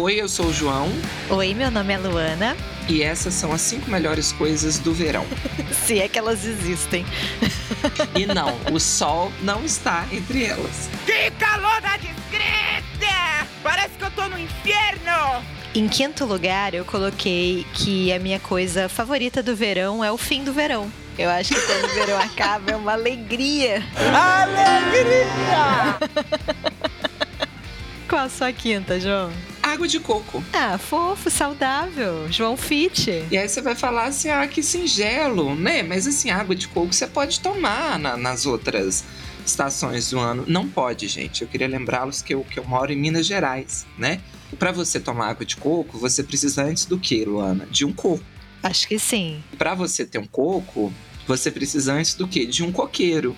Oi, eu sou o João. Oi, meu nome é Luana. E essas são as cinco melhores coisas do verão. Se é que elas existem. e não, o sol não está entre elas. Que calor da desgraça! Parece que eu tô no inferno! Em quinto lugar, eu coloquei que a minha coisa favorita do verão é o fim do verão. Eu acho que quando o verão acaba é uma alegria. Alegria! Qual a sua quinta, João? Água de coco. Ah, fofo, saudável. João Fit. E aí você vai falar assim, ah, que singelo, né? Mas assim, água de coco você pode tomar na, nas outras estações do ano. Não pode, gente. Eu queria lembrá-los que eu, que eu moro em Minas Gerais, né? Para você tomar água de coco, você precisa antes do que, Luana? De um coco. Acho que sim. Para você ter um coco, você precisa antes do que? De um coqueiro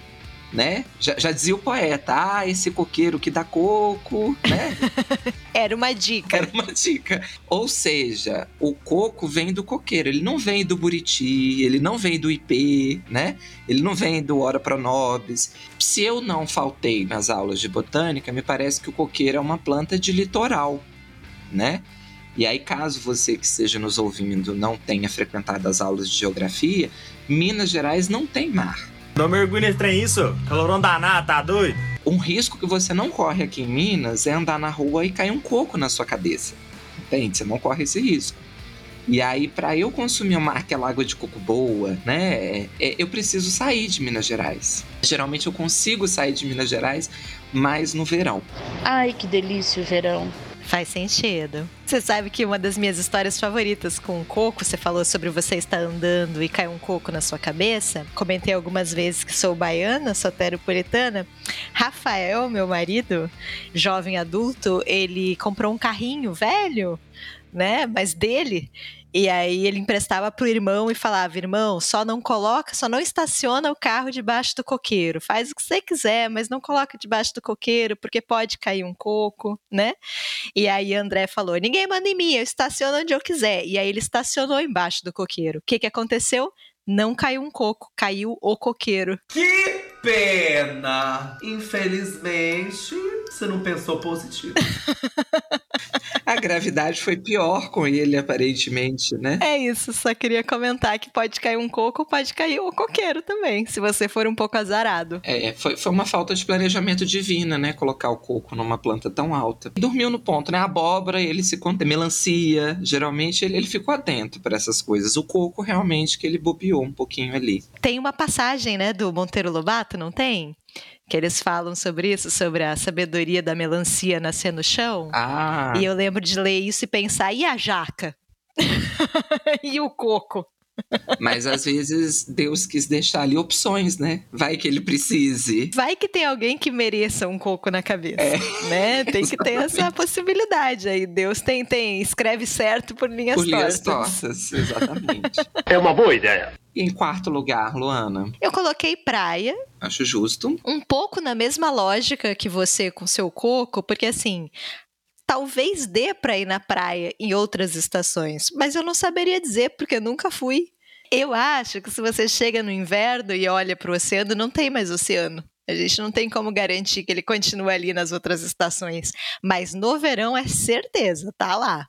né? Já, já, dizia o poeta, ah, esse coqueiro que dá coco, né? Era uma dica. Era uma dica. Ou seja, o coco vem do coqueiro, ele não vem do buriti, ele não vem do IP, né? Ele não vem do Ora Pronobis. Se eu não faltei nas aulas de botânica, me parece que o coqueiro é uma planta de litoral, né? E aí, caso você que esteja nos ouvindo não tenha frequentado as aulas de geografia, Minas Gerais não tem mar. Não mergulha nesse trem isso, calorão danado, tá doido? Um risco que você não corre aqui em Minas é andar na rua e cair um coco na sua cabeça. Entende? Você não corre esse risco. E aí, para eu consumir uma aquela água de coco boa, né, é, eu preciso sair de Minas Gerais. Geralmente eu consigo sair de Minas Gerais, mas no verão. Ai, que delícia o verão. Faz sentido. Você sabe que uma das minhas histórias favoritas com o coco, você falou sobre você estar andando e cai um coco na sua cabeça. Comentei algumas vezes que sou baiana, soteropolitana. Rafael, meu marido, jovem adulto, ele comprou um carrinho velho, né? Mas dele. E aí ele emprestava pro irmão e falava: irmão, só não coloca, só não estaciona o carro debaixo do coqueiro. Faz o que você quiser, mas não coloca debaixo do coqueiro, porque pode cair um coco, né? E aí André falou: ninguém manda em mim, eu estaciono onde eu quiser. E aí ele estacionou embaixo do coqueiro. O que, que aconteceu? Não caiu um coco, caiu o coqueiro. Que pena! Infelizmente, você não pensou positivo. A gravidade foi pior com ele, aparentemente, né? É isso, só queria comentar que pode cair um coco, pode cair o coqueiro também, se você for um pouco azarado. É, foi, foi uma falta de planejamento divina, né? Colocar o coco numa planta tão alta. Dormiu no ponto, né? A abóbora, ele se conta, melancia, geralmente ele, ele ficou atento para essas coisas. O coco, realmente, que ele bobeou um pouquinho ali. Tem uma passagem, né, do Monteiro Lobato, não tem? que eles falam sobre isso, sobre a sabedoria da melancia nascer no chão. Ah. E eu lembro de ler isso e pensar, e a jaca? e o coco? Mas às vezes Deus quis deixar ali opções, né? Vai que ele precise. Vai que tem alguém que mereça um coco na cabeça, é, né? Tem que ter essa possibilidade aí. Deus tem, tem, escreve certo por linhas por tortas. Por linhas tortas, exatamente. É uma boa ideia. Em quarto lugar, Luana? Eu coloquei praia. Acho justo. Um pouco na mesma lógica que você com seu coco, porque assim, talvez dê para ir na praia em outras estações, mas eu não saberia dizer porque eu nunca fui. Eu acho que se você chega no inverno e olha para o oceano, não tem mais oceano. A gente não tem como garantir que ele continue ali nas outras estações. Mas no verão é certeza, tá lá.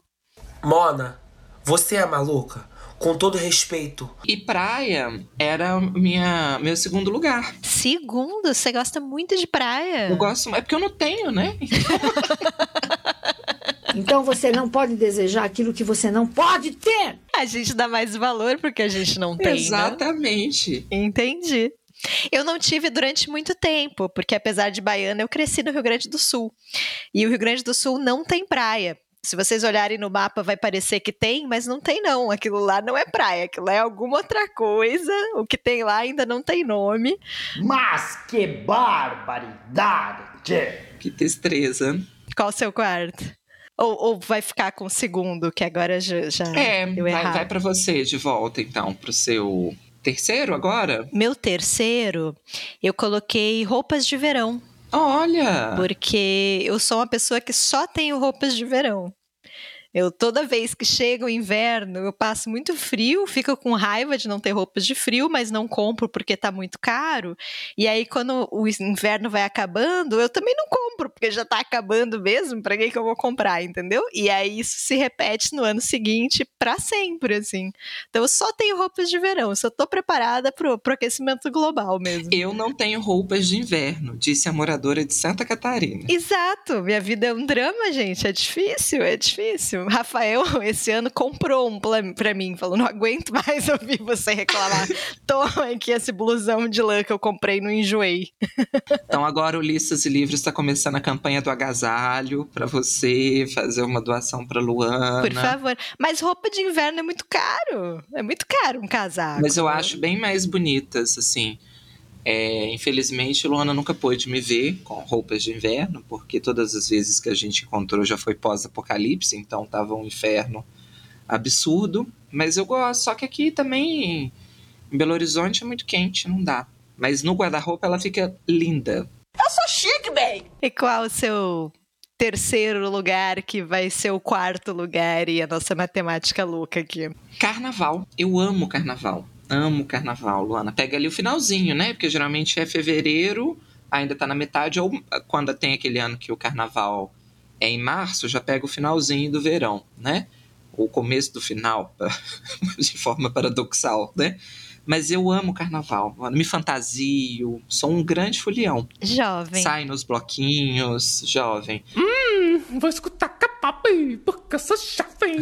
Mona, você é maluca? Com todo respeito. E praia era minha, meu segundo lugar. Segundo? Você gosta muito de praia? Eu gosto, é porque eu não tenho, né? Então você não pode desejar aquilo que você não pode ter. A gente dá mais valor porque a gente não tem. Né? Exatamente. Né? Entendi. Eu não tive durante muito tempo, porque apesar de baiana, eu cresci no Rio Grande do Sul. E o Rio Grande do Sul não tem praia. Se vocês olharem no mapa, vai parecer que tem, mas não tem, não. Aquilo lá não é praia, aquilo é alguma outra coisa. O que tem lá ainda não tem nome. Mas que barbaridade! Que destreza. Qual o seu quarto? Ou, ou, vai ficar com o segundo, que agora já, já é, deu vai, errado? vai para você de volta, então, pro seu terceiro agora? Meu terceiro, eu coloquei roupas de verão. Olha! Porque eu sou uma pessoa que só tenho roupas de verão. Eu toda vez que chega o inverno, eu passo muito frio, fico com raiva de não ter roupas de frio, mas não compro porque tá muito caro. E aí quando o inverno vai acabando, eu também não compro porque já tá acabando mesmo, para que que eu vou comprar, entendeu? E aí isso se repete no ano seguinte para sempre, assim. Então eu só tenho roupas de verão, só tô preparada pro, pro aquecimento global mesmo. Eu não tenho roupas de inverno, disse a moradora de Santa Catarina. Exato, minha vida é um drama, gente, é difícil, é difícil. Rafael, esse ano, comprou um pra mim, falou: não aguento mais ouvir você reclamar. Toma aqui esse blusão de lã que eu comprei no Enjoei. então agora o Listas e Livros está começando a campanha do agasalho para você fazer uma doação para Luana. Por favor. Mas roupa de inverno é muito caro. É muito caro um casaco. Mas eu acho bem mais bonitas, assim. É, infelizmente, Luana nunca pôde me ver com roupas de inverno, porque todas as vezes que a gente encontrou já foi pós-apocalipse, então tava um inferno absurdo. Mas eu gosto, só que aqui também em Belo Horizonte é muito quente, não dá. Mas no guarda-roupa ela fica linda. Eu sou chique, bem! E qual o seu terceiro lugar que vai ser o quarto lugar e a nossa matemática louca aqui? Carnaval. Eu amo carnaval. Amo carnaval, Luana. Pega ali o finalzinho, né? Porque geralmente é fevereiro, ainda tá na metade, ou quando tem aquele ano que o carnaval é em março, já pega o finalzinho do verão, né? O começo do final, de forma paradoxal, né? Mas eu amo carnaval, me fantasio, sou um grande folião. Jovem. Sai nos bloquinhos, jovem. Hum, vou escutar capapi, porque eu sou jovem.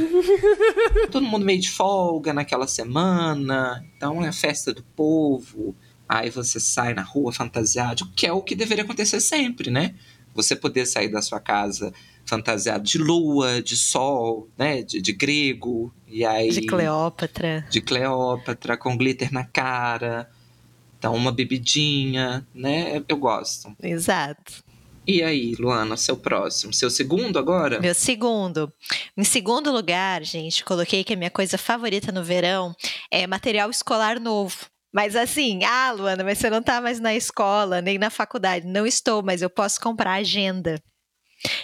Todo mundo meio de folga naquela semana, então é a festa do povo. Aí você sai na rua fantasiado, que é o que deveria acontecer sempre, né? Você poder sair da sua casa fantasiado de lua, de sol, né? De, de grego. E aí, de Cleópatra. De Cleópatra, com glitter na cara. Então, uma bebidinha, né? Eu gosto. Exato. E aí, Luana, seu próximo? Seu segundo agora? Meu segundo. Em segundo lugar, gente, coloquei que a minha coisa favorita no verão é material escolar novo. Mas assim, ah, Luana, mas você não tá mais na escola, nem na faculdade. Não estou, mas eu posso comprar agenda.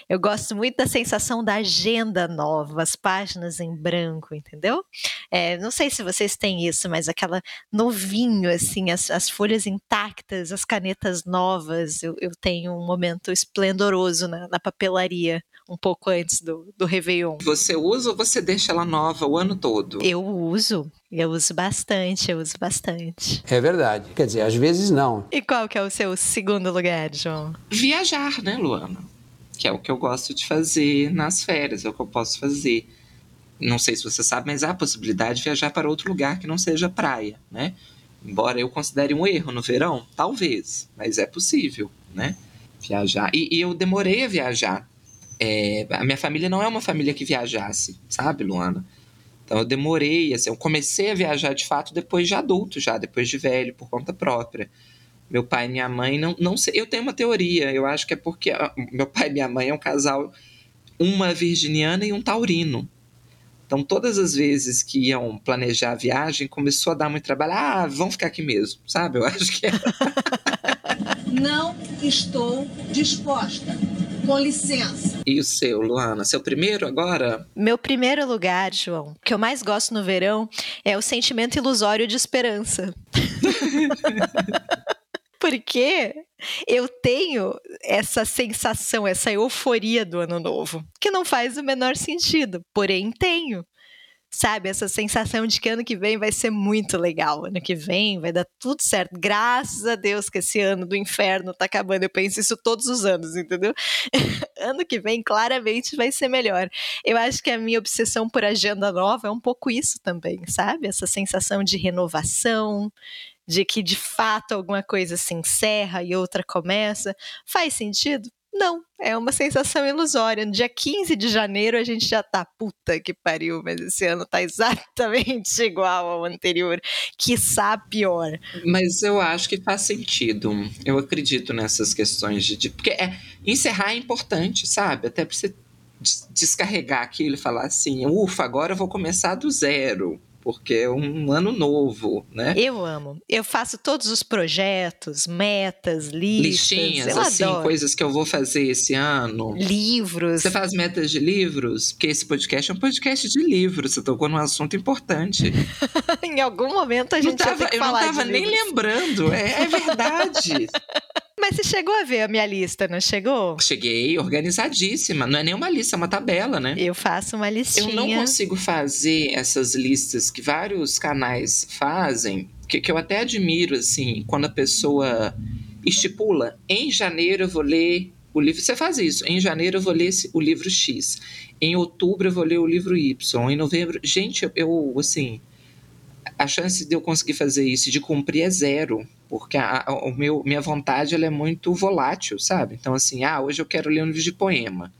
Eu gosto muito da sensação da agenda nova, as páginas em branco, entendeu? É, não sei se vocês têm isso, mas aquela novinho, assim, as, as folhas intactas, as canetas novas. Eu, eu tenho um momento esplendoroso na, na, papelaria, um pouco antes do, do Réveillon. Você usa ou você deixa ela nova o ano todo? Eu uso. Eu uso bastante, eu uso bastante. É verdade. Quer dizer, às vezes não. E qual que é o seu segundo lugar, João? Viajar, né, Luana? Que é o que eu gosto de fazer nas férias, é o que eu posso fazer. Não sei se você sabe, mas há a possibilidade de viajar para outro lugar que não seja praia, né? Embora eu considere um erro no verão, talvez, mas é possível, né? Viajar. E, e eu demorei a viajar. É, a minha família não é uma família que viajasse, sabe, Luana? Então eu demorei, assim, eu comecei a viajar de fato depois de adulto, já, depois de velho, por conta própria meu pai e minha mãe, não, não sei. Eu tenho uma teoria, eu acho que é porque meu pai e minha mãe é um casal, uma virginiana e um taurino. Então, todas as vezes que iam planejar a viagem, começou a dar muito trabalho. Ah, vamos ficar aqui mesmo, sabe? Eu acho que é. não estou disposta. Com licença. E o seu, Luana? Seu primeiro agora? Meu primeiro lugar, João, que eu mais gosto no verão é o sentimento ilusório de esperança. Porque eu tenho essa sensação, essa euforia do ano novo, que não faz o menor sentido, porém tenho. Sabe, essa sensação de que ano que vem vai ser muito legal. Ano que vem vai dar tudo certo. Graças a Deus que esse ano do inferno tá acabando. Eu penso isso todos os anos, entendeu? ano que vem claramente vai ser melhor. Eu acho que a minha obsessão por agenda nova é um pouco isso também, sabe? Essa sensação de renovação, de que de fato alguma coisa se encerra e outra começa, faz sentido? Não, é uma sensação ilusória. No dia 15 de janeiro a gente já tá puta que pariu, mas esse ano tá exatamente igual ao anterior, quiçá pior. Mas eu acho que faz sentido. Eu acredito nessas questões de, porque é, encerrar é importante, sabe? Até pra você descarregar aquilo e falar assim, ufa, agora eu vou começar do zero porque é um ano novo, né? Eu amo. Eu faço todos os projetos, metas, listas. Listinhas, assim, adoro. coisas que eu vou fazer esse ano. Livros. Você faz metas de livros? Porque esse podcast é um podcast de livros. Você tocou num assunto importante. em algum momento a Não gente vai tava- eu não falar tava de nem livros. lembrando. É, é verdade. Mas você chegou a ver a minha lista, não chegou? Cheguei organizadíssima. Não é nem uma lista, é uma tabela, né? Eu faço uma listinha. Eu não consigo fazer essas listas que vários canais fazem, que, que eu até admiro, assim, quando a pessoa estipula, em janeiro eu vou ler o livro. Você faz isso, em janeiro eu vou ler o livro X, em outubro eu vou ler o livro Y, em novembro. Gente, eu, eu assim. A chance de eu conseguir fazer isso, de cumprir, é zero. Porque a, a- o meu, minha vontade ela é muito volátil, sabe? Então, assim, ah, hoje eu quero ler um livro de poema.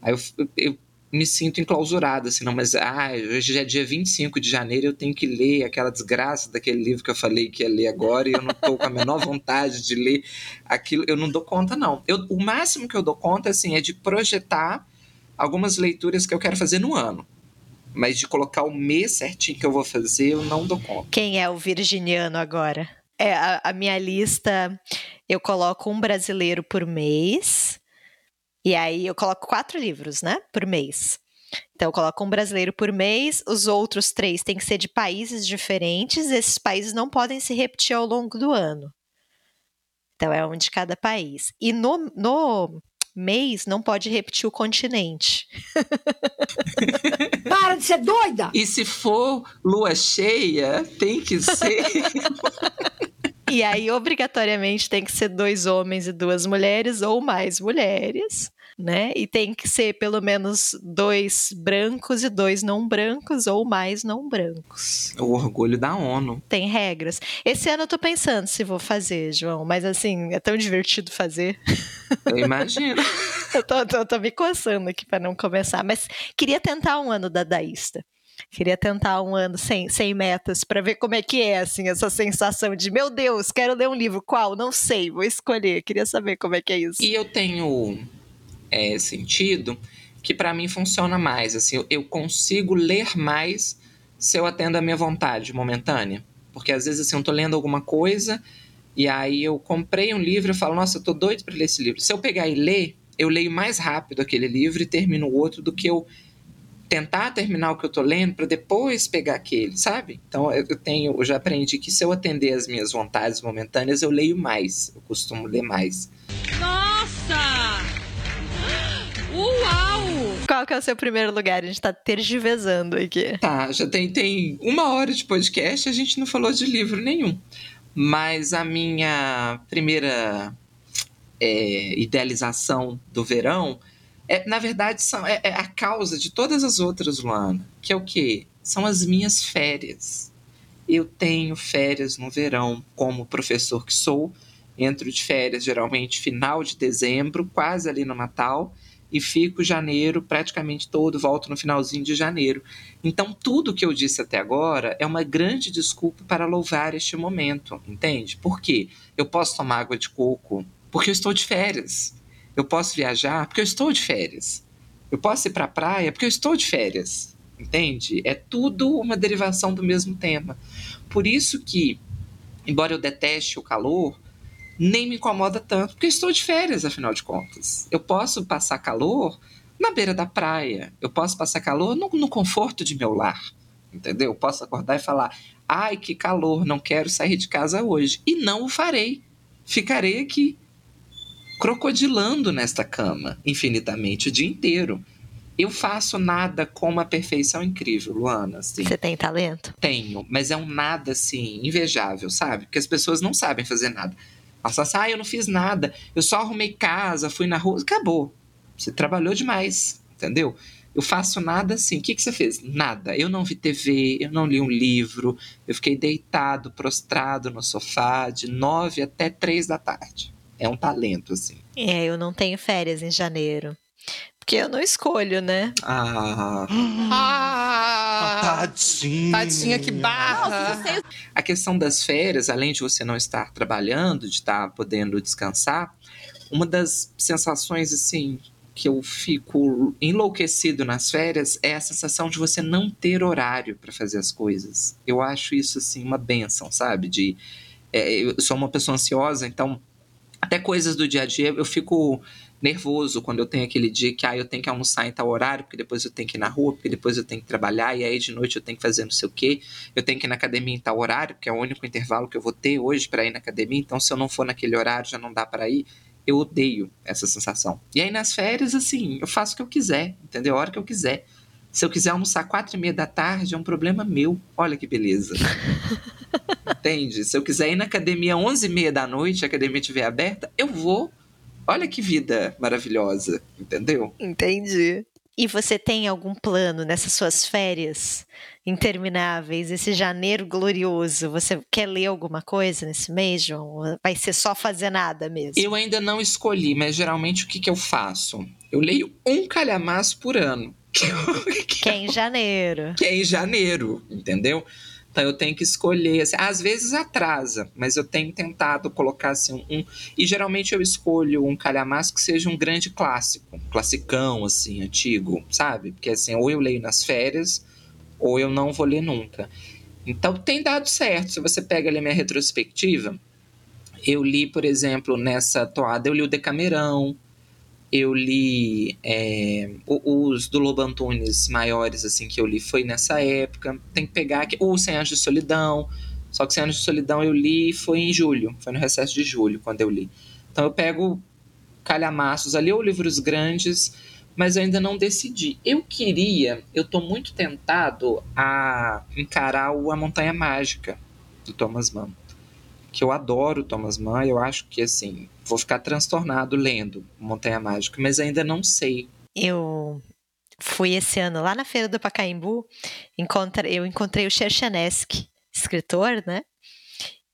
Aí eu, eu me sinto enclausurado, assim, não, mas ah, hoje é dia 25 de janeiro, eu tenho que ler aquela desgraça daquele livro que eu falei que ia ler agora, e eu não tô com a menor vontade de ler aquilo, eu não dou conta, não. Eu, o máximo que eu dou conta, assim, é de projetar algumas leituras que eu quero fazer no ano. Mas de colocar o mês certinho que eu vou fazer, eu não dou conta. Quem é o virginiano agora? É, a, a minha lista, eu coloco um brasileiro por mês. E aí eu coloco quatro livros, né? Por mês. Então eu coloco um brasileiro por mês, os outros três têm que ser de países diferentes, esses países não podem se repetir ao longo do ano. Então é um de cada país. E no, no mês não pode repetir o continente. Para de ser doida! E se for lua cheia, tem que ser. E aí, obrigatoriamente, tem que ser dois homens e duas mulheres, ou mais mulheres, né? E tem que ser pelo menos dois brancos e dois não brancos, ou mais não brancos. o orgulho da ONU. Tem regras. Esse ano eu tô pensando se vou fazer, João, mas assim, é tão divertido fazer. Eu imagino. Eu tô, tô- tô me coçando aqui para não começar, mas queria tentar um ano dadaísta. Queria tentar um ano sem, sem metas para ver como é que é, assim, essa sensação de meu Deus, quero ler um livro. Qual? Não sei, vou escolher. Queria saber como é que é isso. E eu tenho é, sentido que para mim funciona mais. Assim, eu, consigo ler mais se eu atendo a minha vontade momentânea. Porque às vezes assim, eu tô lendo alguma coisa e aí eu comprei um livro e falo, nossa, eu tô doido para ler esse livro. Se eu pegar e ler, eu leio mais rápido aquele livro e termino o outro do que eu tentar terminar o que eu tô lendo para depois pegar aquele, sabe? Então eu tenho, eu já aprendi que se eu atender as minhas vontades momentâneas, eu leio mais, eu costumo ler mais. Nossa! Uau! Qual que é o seu primeiro lugar? A gente tá tergiversando aqui. Tá, já tem, tem uma hora de podcast e a gente não falou de livro nenhum. Mas a minha primeira é, idealização do verão é, na verdade, são, é, é a causa de todas as outras, Luana. Que é o quê? São as minhas férias. Eu tenho férias no verão, como professor que sou. Entro de férias geralmente final de dezembro, quase ali no Natal, e fico janeiro praticamente todo, volto no finalzinho de janeiro. Então, tudo que eu disse até agora é uma grande desculpa para louvar este momento, entende? Por quê? Eu posso tomar água de coco porque eu estou de férias. Eu posso viajar porque eu estou de férias. Eu posso ir para a praia porque eu estou de férias, entende? É tudo uma derivação do mesmo tema. Por isso que, embora eu deteste o calor, nem me incomoda tanto, porque estou de férias, afinal de contas. Eu posso passar calor na beira da praia. Eu posso passar calor no, no conforto de meu lar. Entendeu? Eu posso acordar e falar: ai, que calor, não quero sair de casa hoje. E não o farei. Ficarei aqui, crocodilando nesta cama, infinitamente, o dia inteiro. Eu faço nada com uma perfeição incrível, Luana. Assim. Você tem talento? Tenho, mas é um nada assim, invejável, sabe? Porque as pessoas não sabem fazer nada. Assim, ah, eu não fiz nada, eu só arrumei casa, fui na rua, acabou. Você trabalhou demais, entendeu? Eu faço nada assim. O que, que você fez? Nada. Eu não vi TV, eu não li um livro, eu fiquei deitado, prostrado no sofá de nove até três da tarde. É um talento, assim. É, eu não tenho férias em janeiro. Porque eu não escolho, né? Ah. Ah, Tadinha. tadinha, que barra. A questão das férias, além de você não estar trabalhando, de estar podendo descansar, uma das sensações assim que eu fico enlouquecido nas férias é a sensação de você não ter horário para fazer as coisas. Eu acho isso assim uma benção, sabe? De é, eu sou uma pessoa ansiosa, então até coisas do dia a dia eu fico nervoso quando eu tenho aquele dia que ah, eu tenho que almoçar em tal horário, porque depois eu tenho que ir na rua, porque depois eu tenho que trabalhar, e aí de noite eu tenho que fazer não sei o quê, eu tenho que ir na academia em tal horário, que é o único intervalo que eu vou ter hoje para ir na academia, então se eu não for naquele horário já não dá para ir. Eu odeio essa sensação. E aí nas férias, assim, eu faço o que eu quiser, entendeu? A hora que eu quiser. Se eu quiser almoçar quatro e meia da tarde, é um problema meu. Olha que beleza. Entende? Se eu quiser ir na academia onze e meia da noite, a academia estiver aberta, eu vou. Olha que vida maravilhosa, entendeu? Entendi. E você tem algum plano nessas suas férias intermináveis, esse janeiro glorioso? Você quer ler alguma coisa nesse mês, João? Vai ser só fazer nada mesmo? Eu ainda não escolhi, mas geralmente o que, que eu faço? Eu leio um calhamaço por ano. Que é em janeiro. Que é em janeiro, entendeu? Então eu tenho que escolher. Assim, às vezes atrasa, mas eu tenho tentado colocar assim um. E geralmente eu escolho um calhamaço que seja um grande clássico, um classicão, assim, antigo, sabe? Porque assim, ou eu leio nas férias, ou eu não vou ler nunca. Então tem dado certo. Se você pega ali minha retrospectiva, eu li, por exemplo, nessa toada, eu li o Decamerão, eu li é, os do Lobo Antunes maiores, assim, que eu li foi nessa época. Tem que pegar aqui, o Cem Anos de Solidão. Só que Cem Anos de Solidão eu li foi em julho, foi no recesso de julho quando eu li. Então eu pego calhamaços ali, ou livros grandes, mas eu ainda não decidi. Eu queria, eu tô muito tentado a encarar o A Montanha Mágica, do Thomas Mann que eu adoro Thomas Mann, eu acho que assim, vou ficar transtornado lendo Montanha Mágica, mas ainda não sei. Eu fui esse ano lá na feira do Pacaembu, encontrei, eu encontrei o Cherchanesky, escritor, né?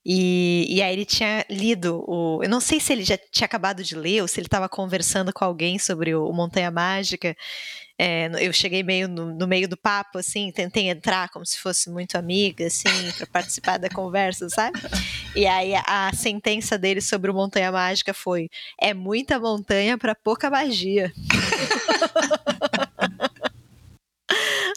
E, e aí ele tinha lido o. Eu não sei se ele já tinha acabado de ler ou se ele estava conversando com alguém sobre o, o Montanha Mágica. É, eu cheguei meio no, no, meio do papo, assim, tentei entrar como se fosse muito amiga, assim, para participar da conversa, sabe? E aí a, sentença dele sobre o Montanha Mágica foi: é muita montanha para pouca magia.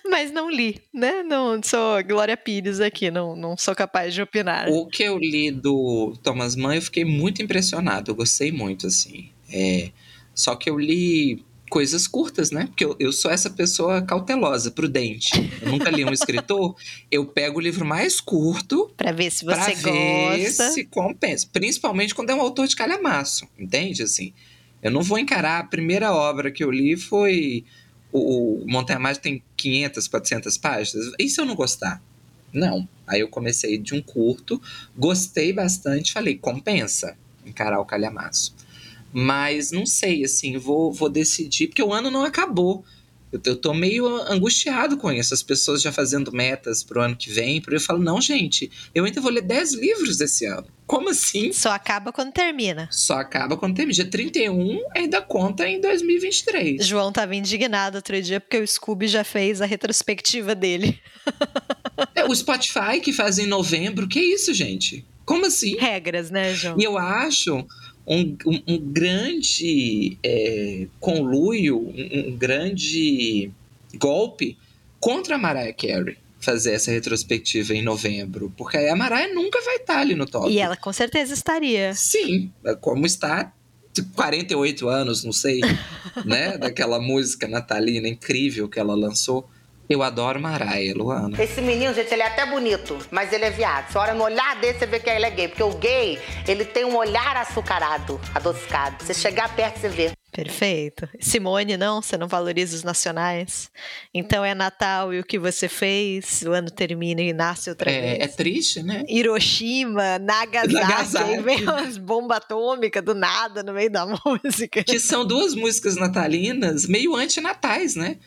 Mas não li, né? Não sou Glória Pires aqui, não, não sou capaz de opinar. O que eu li do Thomas Mann, eu fiquei muito impressionado, eu gostei muito, assim. É, só que eu li coisas curtas, né? Porque eu, eu sou essa pessoa cautelosa, prudente. Eu nunca li um escritor, eu pego o livro mais curto para ver se você pra gosta. Ver se compensa. Principalmente quando é um autor de calhamaço, entende? Assim, eu não vou encarar a primeira obra que eu li foi o, o Montanha Mágica tem 500, 400 páginas. E se eu não gostar? Não. Aí eu comecei de um curto, gostei bastante, falei, compensa encarar o calhamaço. Mas não sei, assim, vou, vou decidir, porque o ano não acabou. Eu, eu tô meio angustiado com isso. As pessoas já fazendo metas pro ano que vem. Eu falo, não, gente, eu ainda vou ler 10 livros esse ano. Como assim? Só acaba quando termina. Só acaba quando termina. Dia 31 ainda conta em 2023. João tava indignado outro dia porque o Scooby já fez a retrospectiva dele. é, o Spotify que faz em novembro. Que isso, gente? Como assim? Regras, né, João? E eu acho um, um, um grande é, conluio, um, um, grande golpe contra a Mariah Carey fazer essa retrospectiva em novembro, porque aí a Mariah nunca vai estar ali no top. E ela com certeza estaria. Sim, como está 48 anos, não sei, né, daquela música natalina incrível que ela lançou. Eu adoro Maraia, Luana. Esse menino, gente, ele é até bonito, mas ele é viado. Você olha no olhar dele, você vê que ele é gay. Porque o gay, ele tem um olhar açucarado, adocicado. Você chegar perto, você vê. Perfeito. Simone, não, você não valoriza os nacionais. Então é Natal e o que você fez, o ano termina e nasce outra é, vez. É triste, né? Hiroshima, Nagasaki, Nagasaki. vem umas bombas atômicas do nada no meio da música. Que são duas músicas natalinas meio antinatais, né?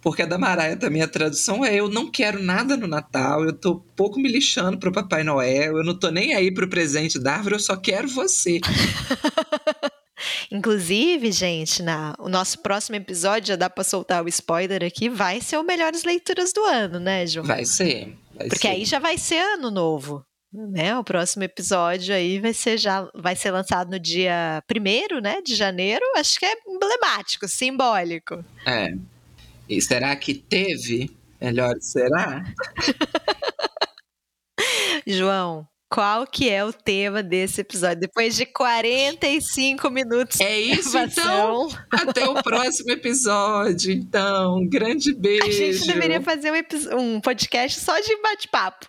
Porque a da Maraia também, a tradução é: eu não quero nada no Natal, eu tô pouco me lixando pro Papai Noel, eu não tô nem aí pro presente da árvore, eu só quero você. Inclusive, gente, na, o nosso próximo episódio, já dá pra soltar o spoiler aqui, vai ser o Melhores Leituras do Ano, né, João? Vai ser. Vai Porque ser. aí já vai ser ano novo. né? O próximo episódio aí vai ser já vai ser lançado no dia 1 né, de janeiro. Acho que é emblemático, simbólico. É. E será que teve? Melhor será? João, qual que é o tema desse episódio? Depois de 45 minutos É isso, então. Até o próximo episódio, então. Um grande beijo. a gente deveria fazer um, um podcast só de bate-papo.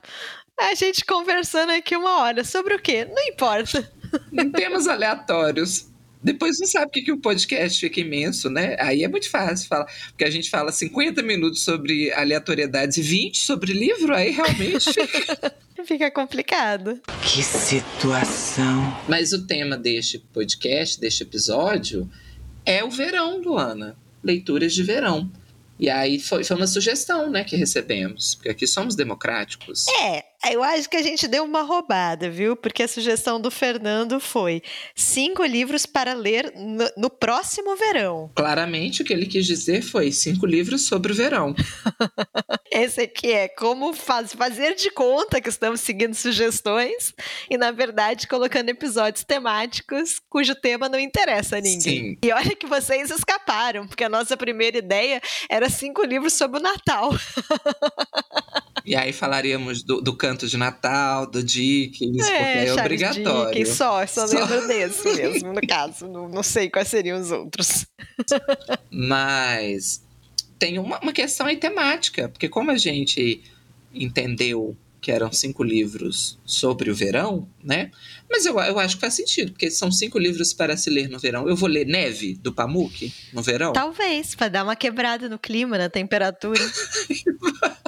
A gente conversando aqui uma hora sobre o quê? Não importa. Em temas aleatórios. Depois não sabe o que, que o podcast fica imenso, né? Aí é muito fácil falar. Porque a gente fala 50 minutos sobre aleatoriedades e 20 sobre livro, aí realmente fica. Fica complicado. Que situação. Mas o tema deste podcast, deste episódio, é o verão, Luana. Leituras de verão. E aí foi, foi uma sugestão, né, que recebemos. Porque aqui somos democráticos. É, eu acho que a gente deu uma roubada, viu? Porque a sugestão do Fernando foi cinco livros para ler no, no próximo verão. Claramente o que ele quis dizer foi cinco livros sobre o verão. Esse aqui é como faz- fazer de conta que estamos seguindo sugestões e, na verdade, colocando episódios temáticos cujo tema não interessa a ninguém. Sim. E olha que vocês escaparam, porque a nossa primeira ideia era cinco livros sobre o Natal. E aí falaríamos do, do canto de Natal, do Dickens, porque é Charles obrigatório. Dickens, só, só, Só. lembro desse mesmo, no caso. Não, não sei quais seriam os outros. Mas tem uma, uma questão aí temática, porque como a gente entendeu que eram cinco livros sobre o verão, né? Mas eu, eu acho que faz sentido, porque são cinco livros para se ler no verão. Eu vou ler Neve, do Pamuk, no verão? Talvez, para dar uma quebrada no clima, na temperatura.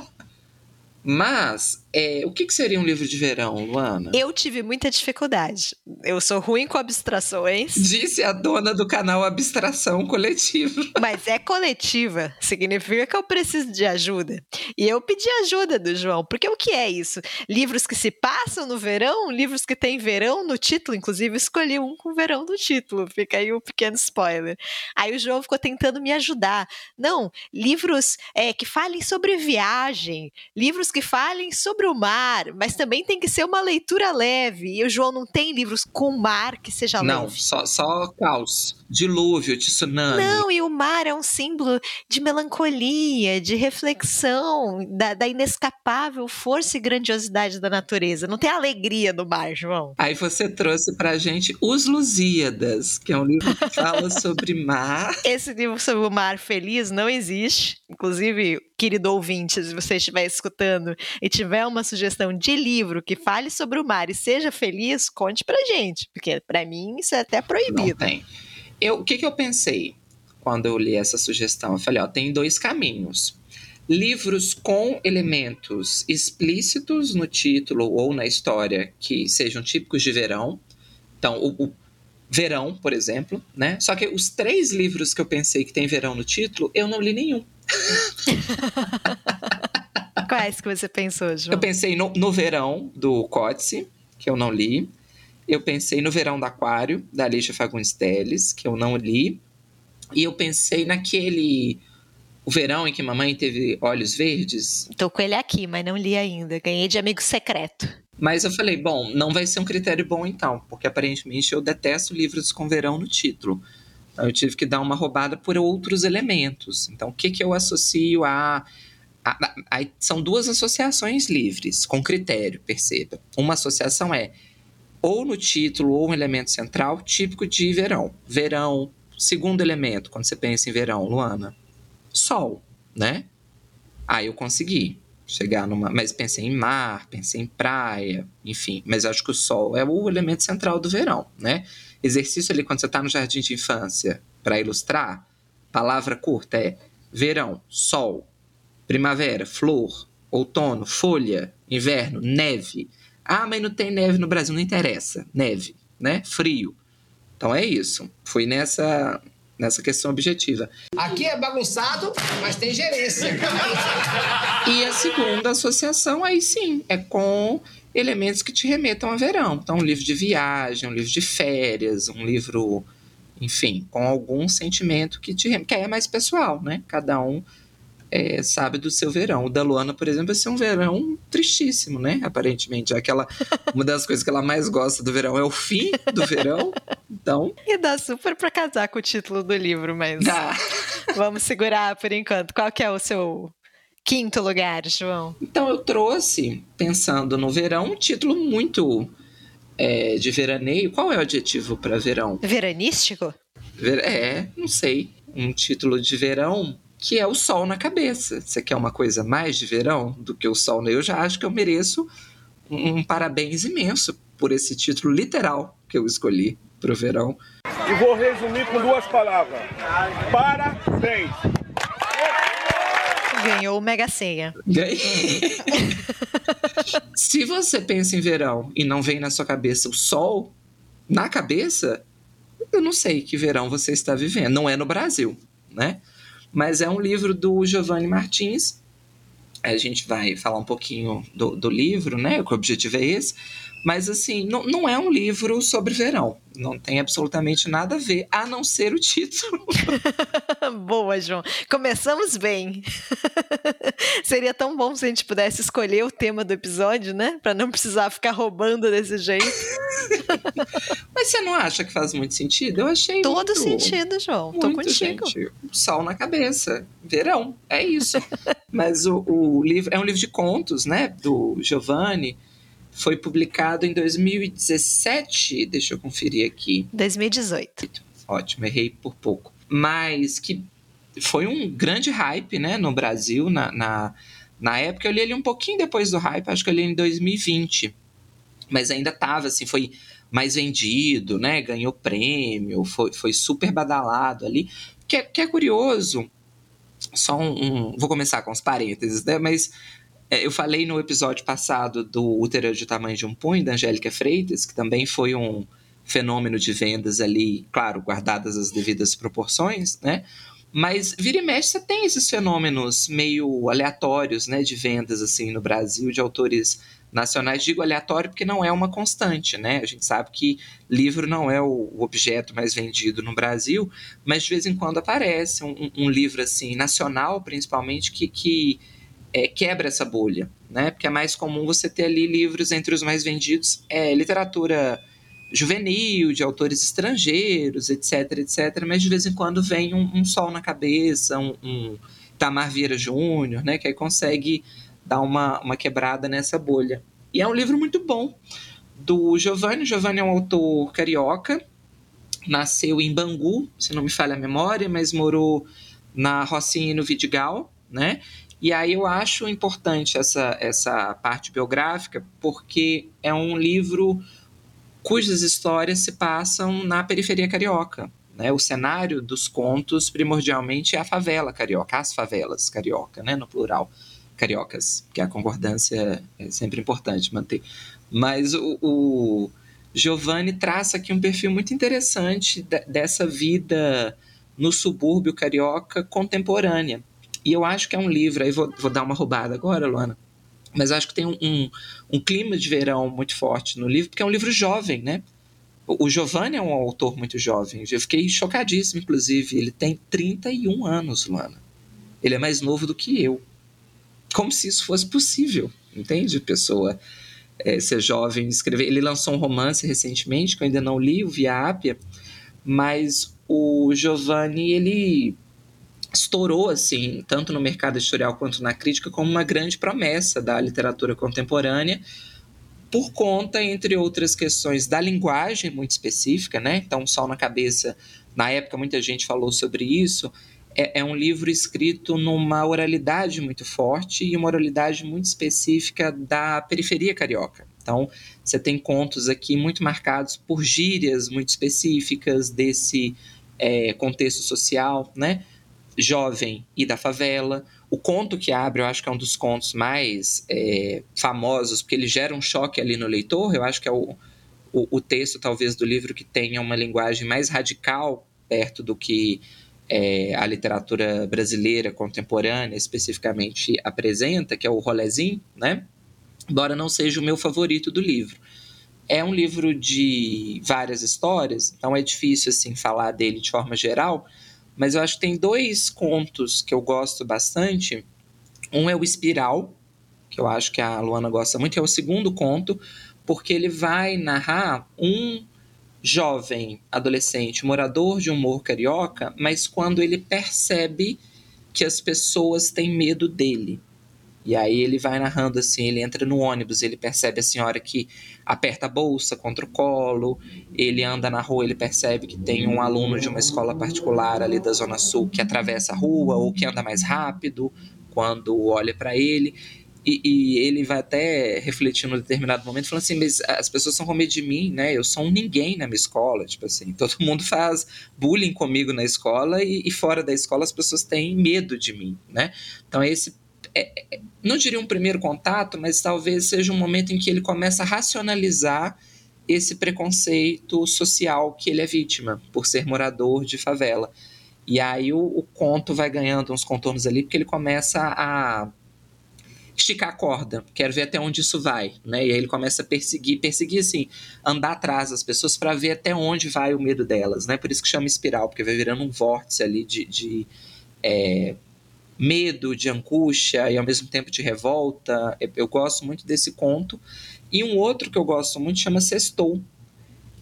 Mas, é, o que, que seria um livro de verão, Luana? Eu tive muita dificuldade. Eu sou ruim com abstrações. Disse a dona do canal Abstração Coletiva. Mas é coletiva, significa que eu preciso de ajuda. E eu pedi ajuda do João, porque o que é isso? Livros que se passam no verão, livros que têm verão no título, inclusive escolhi um com verão no título, fica aí um pequeno spoiler. Aí o João ficou tentando me ajudar. Não, livros é, que falem sobre viagem, livros que falem sobre o mar, mas também tem que ser uma leitura leve. E o João não tem livros com mar que seja Não, leve. só, só caos. Dilúvio, tsunami. Não, e o mar é um símbolo de melancolia, de reflexão, da, da inescapável força e grandiosidade da natureza. Não tem alegria no mar, João. Aí você trouxe pra gente Os Lusíadas, que é um livro que fala sobre mar. Esse livro sobre o mar feliz não existe. Inclusive, querido ouvinte, se você estiver escutando e tiver uma sugestão de livro que fale sobre o mar e seja feliz, conte pra gente, porque pra mim isso é até Não proibido. tem. Eu, o que, que eu pensei quando eu li essa sugestão? Eu falei, ó, tem dois caminhos. Livros com elementos explícitos no título ou na história que sejam típicos de verão. Então, o, o verão, por exemplo, né? Só que os três livros que eu pensei que tem verão no título, eu não li nenhum. Quais que você pensou, João? Eu pensei no, no Verão, do Coetzee, que eu não li. Eu pensei no Verão do Aquário, da Alicia Fagundes Telles, que eu não li. E eu pensei naquele... O verão em que mamãe teve olhos verdes. Tô com ele aqui, mas não li ainda. Ganhei de amigo secreto. Mas eu falei, bom, não vai ser um critério bom então, porque aparentemente eu detesto livros com verão no título. Eu tive que dar uma roubada por outros elementos. Então o que, que eu associo a. a- a- a- são duas associações livres, com critério, perceba. Uma associação é ou no título ou um elemento central típico de verão. Verão, segundo elemento, quando você pensa em verão, Luana, sol, né? Aí eu consegui chegar numa. Mas pensei em mar, pensei em praia, enfim. Mas acho que o sol é o elemento central do verão, né? Exercício ali quando você está no jardim de infância, para ilustrar, palavra curta é verão, sol, primavera, flor, outono, folha, inverno, neve. Ah, mas não tem neve no Brasil, não interessa. Neve, né? Frio. Então é isso. Fui nessa nessa questão objetiva. Aqui é bagunçado, mas tem gerência. E a segunda associação, aí sim, é com elementos que te remetam a verão. Então, um livro de viagem, um livro de férias, um livro, enfim, com algum sentimento que te que é mais pessoal, né? Cada um é, sabe do seu verão. O da Luana, por exemplo, vai ser um verão tristíssimo, né? Aparentemente. Aquela, uma das coisas que ela mais gosta do verão é o fim do verão. Então. E dá super pra casar com o título do livro, mas. Dá. Vamos segurar por enquanto. Qual que é o seu quinto lugar, João? Então eu trouxe, pensando no verão, um título muito é, de veraneio. Qual é o adjetivo para verão? Veranístico? Ver é, não sei. Um título de verão que é o sol na cabeça. Você quer uma coisa mais de verão do que o sol? Eu já acho que eu mereço um, um parabéns imenso por esse título literal que eu escolhi para o verão. E vou resumir com duas palavras: parabéns. Ganhou o Mega Senha. Ganhei. Se você pensa em verão e não vem na sua cabeça o sol na cabeça, eu não sei que verão você está vivendo. Não é no Brasil, né? Mas é um livro do Giovanni Martins. A gente vai falar um pouquinho do, do livro, né? O objetivo é esse. Mas, assim, não, não é um livro sobre verão. Não tem absolutamente nada a ver, a não ser o título. Boa, João. Começamos bem. Seria tão bom se a gente pudesse escolher o tema do episódio, né? Para não precisar ficar roubando desse jeito. Mas você não acha que faz muito sentido? Eu achei. Todo muito, sentido, João. Tô muito, contigo. Gente. Sol na cabeça. Verão. É isso. Mas o, o livro é um livro de contos, né? Do Giovanni foi publicado em 2017, deixa eu conferir aqui. 2018. Ótimo, errei por pouco. Mas que foi um grande hype, né, no Brasil, na, na, na época. Eu li ele um pouquinho depois do hype, acho que eu li em 2020. Mas ainda tava, assim, foi mais vendido, né, ganhou prêmio, foi, foi super badalado ali. Que é, que é curioso, só um, um, Vou começar com os parênteses, né? Mas é, eu falei no episódio passado do Útero de Tamanho de um Punho, da Angélica Freitas, que também foi um fenômeno de vendas ali, claro, guardadas as devidas proporções, né? Mas vira e mexe, você tem esses fenômenos meio aleatórios, né, de vendas assim no Brasil de autores nacionais. Digo aleatório porque não é uma constante, né? A gente sabe que livro não é o objeto mais vendido no Brasil, mas de vez em quando aparece um, um livro assim nacional, principalmente que, que é, quebra essa bolha, né? Porque é mais comum você ter ali livros entre os mais vendidos, é literatura juvenil, de autores estrangeiros, etc, etc. Mas de vez em quando vem um, um sol na cabeça, um, um Tamar Vieira Júnior, né? Que aí consegue dar uma, uma quebrada nessa bolha. E é um livro muito bom do Giovanni. Giovanni é um autor carioca, nasceu em Bangu, se não me falha a memória, mas morou na Rocinha e no Vidigal, né? E aí eu acho importante essa, essa parte biográfica, porque é um livro cujas histórias se passam na periferia carioca. Né? O cenário dos contos, primordialmente, é a favela carioca, as favelas carioca, né? no plural, cariocas, que a concordância é sempre importante manter. Mas o, o Giovanni traça aqui um perfil muito interessante dessa vida no subúrbio carioca contemporânea e eu acho que é um livro, aí vou, vou dar uma roubada agora, Luana, mas acho que tem um, um, um, clima de verão muito forte no livro, porque é um livro jovem, né? O, Giovanni é um autor muito jovem. Eu fiquei chocadíssimo, inclusive. Ele tem 31 anos, Luana. Ele é mais novo do que eu. Como se isso fosse possível, entende? Pessoa é, ser jovem, escrever. Ele lançou um romance recentemente, que eu ainda não li, o Via Ápia, mas o Giovanni, ele estourou assim, tanto no mercado editorial quanto na crítica, como uma grande promessa da literatura contemporânea, por conta, entre outras questões, da linguagem muito específica, né? Então, Sol na Cabeça, na época muita gente falou sobre isso. É, é um livro escrito numa oralidade muito forte e uma oralidade muito específica da periferia carioca. Então, você tem contos aqui muito marcados por gírias muito específicas desse é, contexto social, né? Jovem e da favela. O conto que abre, eu acho que é um dos contos mais é, famosos, porque ele gera um choque ali no leitor. Eu acho que é o, o, o, texto, talvez, do livro que tenha uma linguagem mais radical perto do que é, a literatura brasileira contemporânea especificamente apresenta, que é o Rolezinho, né? Embora não seja o meu favorito do livro. É um livro de várias histórias, então é difícil assim falar dele de forma geral, Mas eu acho que tem dois contos que eu gosto bastante. Um é o Espiral, que eu acho que a Luana gosta muito, é o segundo conto, porque ele vai narrar um jovem adolescente morador de um morro carioca, mas quando ele percebe que as pessoas têm medo dele. E aí ele vai narrando assim, ele entra no ônibus, ele percebe a senhora que aperta a bolsa contra o colo, ele anda na rua, ele percebe que tem um aluno de uma escola particular ali da Zona Sul que atravessa a rua ou que anda mais rápido quando olha para ele. E, e, ele vai até refletir num determinado momento, falando assim: mas as pessoas estão com medo de mim, né? Eu sou um ninguém na minha escola. Tipo assim, todo mundo faz bullying comigo na escola e, e fora da escola as pessoas têm medo de mim, né? Então, esse. É, é, não diria um primeiro contato, mas talvez seja um momento em que ele começa a racionalizar esse preconceito social que ele é vítima, por ser morador de favela. E aí o, o conto vai ganhando uns contornos ali, porque ele começa a esticar a corda, quero ver até onde isso vai, né? E aí ele começa a perseguir, perseguir assim, andar atrás das pessoas para ver até onde vai o medo delas, né? Por isso que chama espiral, porque vai virando um vórtice ali de, de é, medo, de angústia e ao mesmo tempo de revolta. Eu gosto muito desse conto. E um outro que eu gosto muito chama Sextou,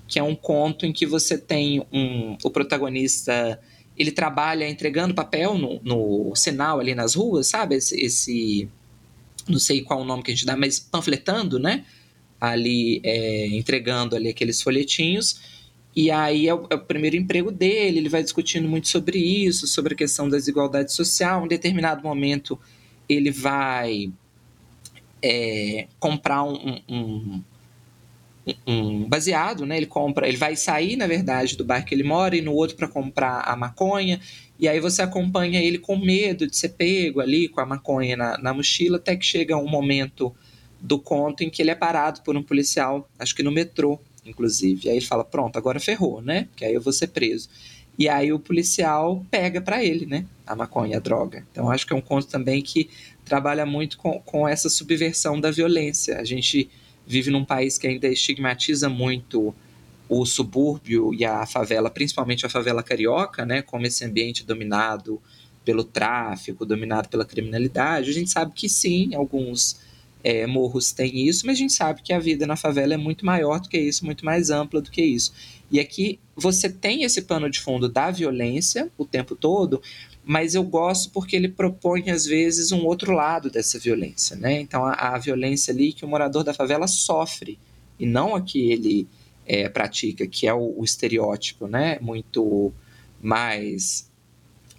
que é um conto em que você tem um, o protagonista ele trabalha entregando papel no, no sinal ali nas ruas, sabe? Esse, esse não sei qual o nome que a gente dá, mas panfletando, né? Ali, é, entregando ali aqueles folhetinhos. E aí é o, é o, primeiro emprego dele, ele vai discutindo muito sobre isso, sobre a questão da desigualdade social. Em determinado momento, ele vai é, comprar um, um, um, baseado, né? Ele compra, ele vai sair, na verdade, do bairro que ele mora e no outro para comprar a maconha. E aí você acompanha ele com medo de ser pego ali com a maconha na, na mochila, até que chega um momento do conto em que ele é parado por um policial, acho que no metrô, inclusive. E aí ele fala: Pronto, agora ferrou, né? Que aí eu vou ser preso. E aí o policial pega para ele, né? A maconha, a droga. Então acho que é um conto também que trabalha muito com, com essa subversão da violência. A gente vive num país que ainda estigmatiza muito o subúrbio e a favela, principalmente a favela carioca, né, como esse ambiente dominado pelo tráfico, dominado pela criminalidade, a gente sabe que sim, alguns é, morros têm isso, mas a gente sabe que a vida na favela é muito maior do que isso, muito mais ampla do que isso. E aqui você tem esse pano de fundo da violência o tempo todo, mas eu gosto porque ele propõe, às vezes, um outro lado dessa violência. Né? Então, a, a violência ali que o morador da favela sofre, e não a que ele é, pratica, que é o, o, estereótipo, né? Muito mais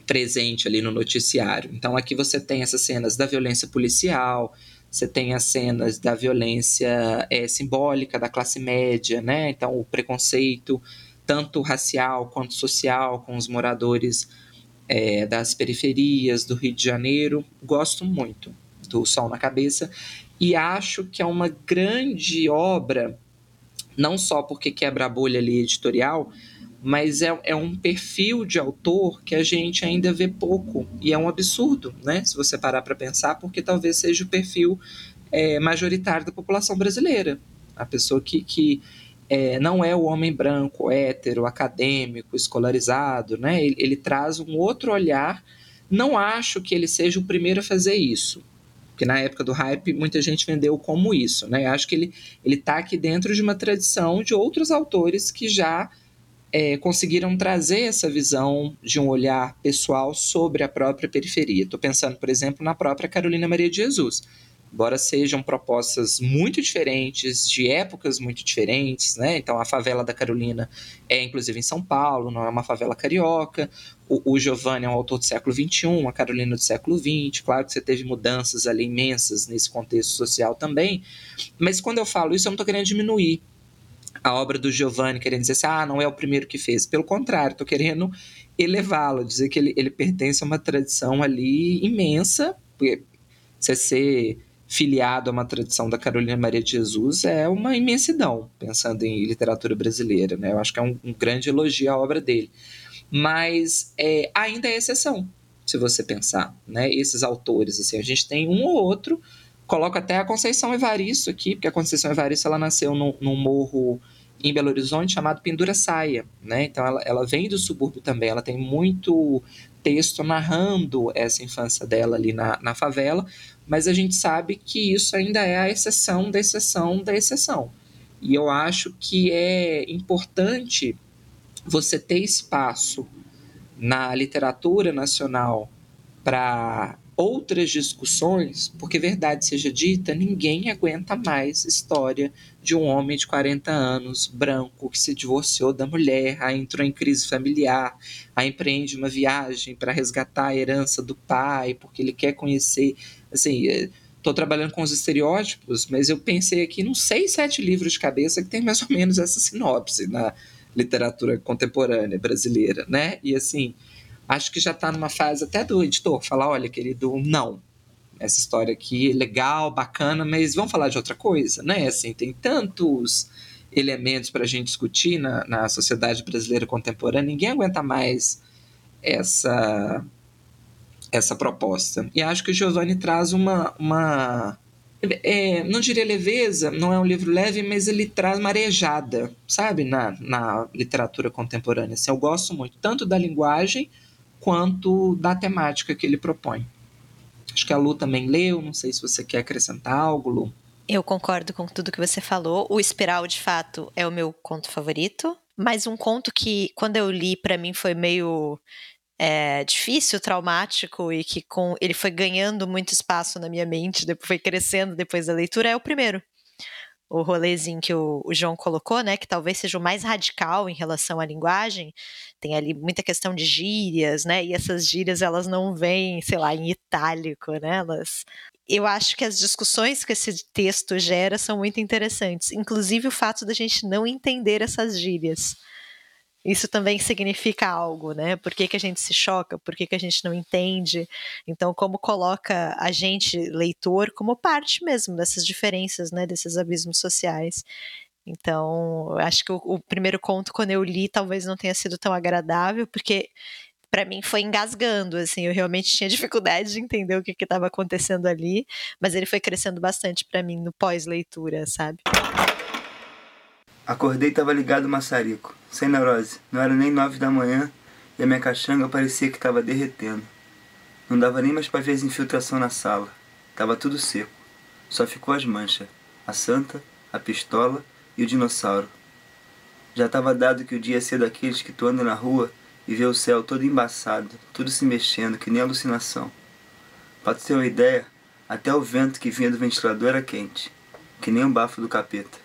presente ali no noticiário. Então aqui você tem essas cenas da violência policial, você tem as cenas da violência é, simbólica da classe média, né? Então o preconceito tanto racial quanto social com os moradores é, das periferias do Rio de Janeiro. Gosto muito do Sol na Cabeça e acho que é uma grande obra não só porque quebra a bolha ali editorial, mas é, é um perfil de autor que a gente ainda vê pouco. E é um absurdo, né? Se você parar para pensar, porque talvez seja o perfil é, majoritário da população brasileira. A pessoa que, que é, não é o homem branco, hétero, acadêmico, escolarizado, né? Ele, ele traz um outro olhar. Não acho que ele seja o primeiro a fazer isso porque na época do hype muita gente vendeu como isso, né? Acho que ele ele está aqui dentro de uma tradição de outros autores que já é, conseguiram trazer essa visão de um olhar pessoal sobre a própria periferia. Estou pensando, por exemplo, na própria Carolina Maria de Jesus embora sejam propostas muito diferentes, de épocas muito diferentes, né? Então a favela da Carolina é inclusive em São Paulo, não é uma favela carioca. O, o Giovanni é um autor do século XXI, a Carolina do século XX. Claro que você teve mudanças ali imensas nesse contexto social também, mas quando eu falo isso, eu não estou querendo diminuir a obra do Giovanni, querendo dizer assim, ah, não é o primeiro que fez. Pelo contrário, estou querendo elevá-lo, dizer que ele, ele pertence a uma tradição ali imensa, porque você ser filiado a uma tradição da Carolina Maria de Jesus é uma imensidão, pensando em literatura brasileira. Né? Eu acho que é um, um grande elogio à obra dele. Mas é, ainda é exceção, se você pensar. Né? Esses autores, assim, a gente tem um ou outro, coloca até a Conceição Evaristo aqui, porque a Conceição Evaristo ela nasceu num, num morro em Belo Horizonte chamado Pendura Saia, né? Então ela, ela vem do subúrbio também, ela tem muito texto narrando essa infância dela ali na, na favela, mas a gente sabe que isso ainda é a exceção da exceção da exceção. E eu acho que é importante você ter espaço na literatura nacional para outras discussões, porque verdade seja dita, ninguém aguenta mais história de um homem de 40 anos, branco, que se divorciou da mulher, aí entrou em crise familiar, aí empreende uma viagem para resgatar a herança do pai, porque ele quer conhecer, assim, estou trabalhando com os estereótipos, mas eu pensei aqui nos seis, sete livros de cabeça que tem mais ou menos essa sinopse na literatura contemporânea brasileira, né? E assim, acho que já está numa fase até do editor falar, olha, querido, não. Essa história aqui é legal, bacana, mas vamos falar de outra coisa, né? Assim, tem tantos elementos para a gente discutir na, na sociedade brasileira contemporânea, ninguém aguenta mais essa essa proposta. E acho que o Giovanni traz uma, uma é, não diria leveza, não é um livro leve, mas ele traz marejada, sabe, na, na literatura contemporânea. Assim, eu gosto muito tanto da linguagem quanto da temática que ele propõe. Acho que a Lu também leu, não sei se você quer acrescentar algo, Lu. Eu concordo com tudo que você falou. O Espiral, de fato, é o meu conto favorito. Mas um conto que, quando eu li, para mim foi meio é, difícil, traumático e que com ele foi ganhando muito espaço na minha mente, depois foi crescendo depois da leitura, é o primeiro o rolezinho que o, o, João colocou, né, que talvez seja o mais radical em relação à linguagem, tem ali muita questão de gírias, né, e essas gírias elas não vêm, sei lá, em itálico, né, elas... Eu acho que as discussões que esse texto gera são muito interessantes, inclusive o fato da gente não entender essas gírias isso também significa algo, né? Por que, que a gente se choca? Por que, que a gente não entende? Então, como coloca a gente, leitor, como parte mesmo dessas diferenças, né? Desses abismos sociais. Então, acho que o, o primeiro conto, quando eu li, talvez não tenha sido tão agradável, porque para mim foi engasgando, assim, eu realmente tinha dificuldade de entender o que estava acontecendo ali, mas ele foi crescendo bastante para mim no pós-leitura, sabe? Acordei e estava ligado o maçarico, sem neurose. Não era nem nove da manhã e a minha caixanga parecia que estava derretendo. Não dava nem mais para ver as infiltrações na sala. Tava tudo seco. Só ficou as manchas. A santa, a pistola e o dinossauro. Já estava dado que o dia ia ser daqueles que tu anda na rua e vê o céu todo embaçado, tudo se mexendo, que nem alucinação. Pra tu ter uma ideia, até o vento que vinha do ventilador era quente, que nem o bafo do capeta.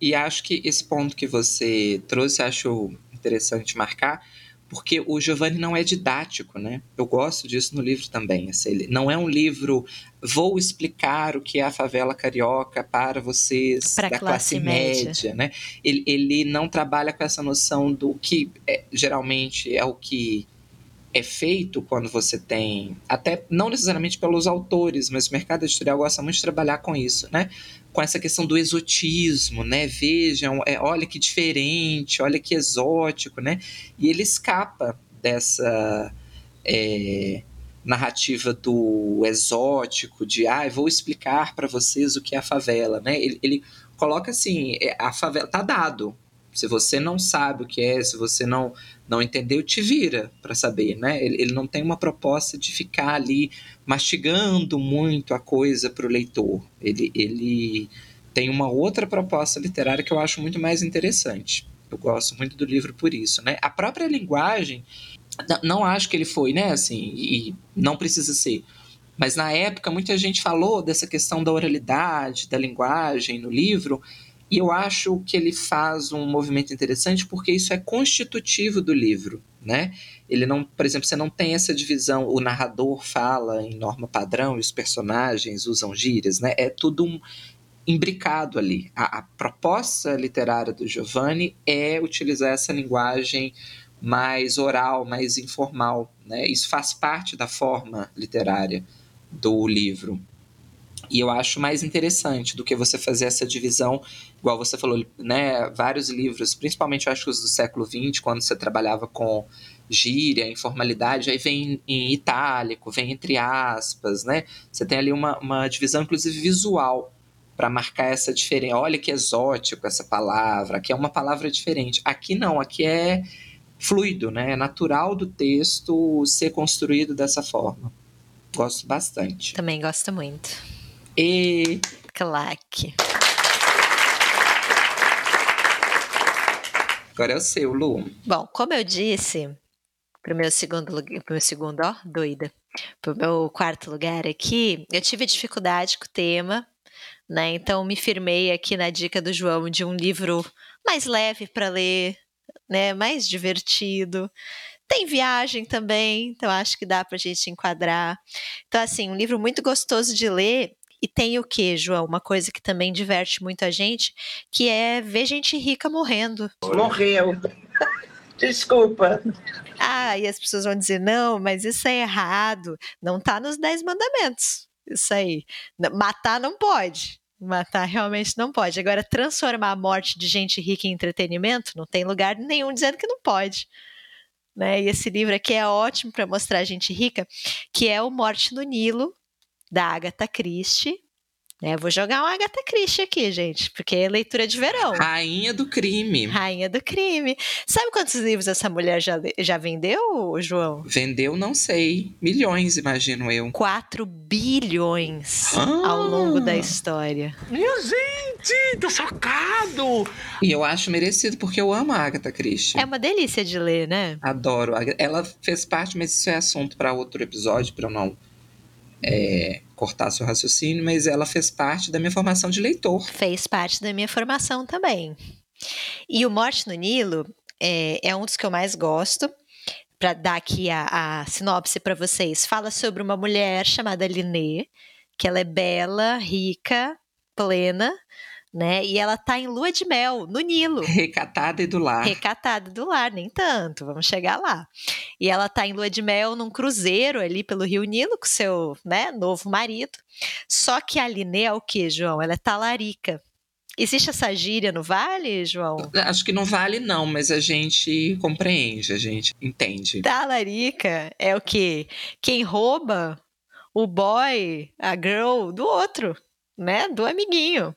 E acho que esse ponto que você trouxe, acho interessante marcar, porque o Giovanni não é didático, né? Eu gosto disso no livro também. Assim, ele não é um livro, vou explicar o que é a favela carioca para vocês pra da classe, classe média, média, né? Ele, ele não trabalha com essa noção do que é, geralmente é o que é feito quando você tem, até não necessariamente pelos autores, mas o mercado editorial gosta muito de trabalhar com isso, né? Com essa questão do exotismo, né? Vejam, é, olha que diferente, olha que exótico, né? E ele escapa dessa é, narrativa do exótico, de ah, vou explicar para vocês o que é a favela, né? Ele, ele coloca assim, é, a favela tá dado, se você não sabe o que é, se você não não entendeu, te vira para saber, né? Ele, ele, não tem uma proposta de ficar ali mastigando muito a coisa para o leitor. Ele, ele tem uma outra proposta literária que eu acho muito mais interessante. Eu gosto muito do livro por isso, né? A própria linguagem, não acho que ele foi, né? Assim, e não precisa ser. Mas na época muita gente falou dessa questão da oralidade, da linguagem no livro e eu acho que ele faz um movimento interessante porque isso é constitutivo do livro, né? Ele não, por exemplo, você não tem essa divisão, o narrador fala em norma padrão e os personagens usam gírias, né? É tudo um imbricado ali. A, a proposta literária do Giovanni é utilizar essa linguagem mais oral, mais informal, né? Isso faz parte da forma literária do livro. E eu acho mais interessante do que você fazer essa divisão, igual você falou, né? Vários livros, principalmente eu acho que os do século XX, quando você trabalhava com gíria, informalidade, aí vem em itálico, vem entre aspas, né? Você tem ali uma, uma divisão, inclusive visual, para marcar essa diferença. Olha que exótico essa palavra, aqui é uma palavra diferente. Aqui não, aqui é fluido, né? É natural do texto ser construído dessa forma. Gosto bastante. Também gosto muito. E claque. Agora é o seu, Lu. Bom, como eu disse, pro meu segundo lugar, meu segundo, ó, doida. Pro meu quarto lugar aqui, eu tive dificuldade com o tema, né? Então me firmei aqui na dica do João de um livro mais leve para ler, né? Mais divertido. Tem viagem também, então acho que dá pra gente enquadrar. Então, assim, um livro muito gostoso de ler. E tem o que, João? Uma coisa que também diverte muito a gente, que é ver gente rica morrendo. Morreu. Desculpa. Ah, e as pessoas vão dizer: não, mas isso é errado. Não tá nos Dez Mandamentos. Isso aí. Matar não pode. Matar realmente não pode. Agora, transformar a morte de gente rica em entretenimento, não tem lugar nenhum dizendo que não pode. Né? E esse livro aqui é ótimo para mostrar a gente rica, que é o Morte no Nilo, da Agatha Christie. É, vou jogar uma Agatha Christie aqui, gente, porque é leitura de verão. Rainha do crime. Rainha do crime. Sabe quantos livros essa mulher já, já vendeu, João? Vendeu, não sei. Milhões, imagino eu. 4 bilhões ah. ao longo da história. Minha gente, tá sacado! E eu acho merecido, porque eu amo a Agatha Christie. É uma delícia de ler, né? Adoro. Ela fez parte, mas isso é assunto para outro episódio, para eu não é, cortar seu raciocínio, mas ela fez parte da minha formação de leitor. Fez parte da minha formação também. E o Morte no Nilo é, é um dos que eu mais gosto. Para dar aqui a, a sinopse para vocês, fala sobre uma mulher chamada Linné, que ela é bela, rica, plena, né? E ela tá em lua de mel no Nilo. Recatada e do lar. Recatada do lar, nem tanto, vamos chegar lá. E ela tá em lua de mel num cruzeiro ali pelo Rio Nilo com seu, né, novo marido. Só que a Liné é o que, João? Ela é talarica. Existe essa gíria no Vale, João? Acho que no Vale não, mas a gente compreende, a gente entende. Talarica é o que? Quem rouba o boy, a girl do outro, né? Do amiguinho.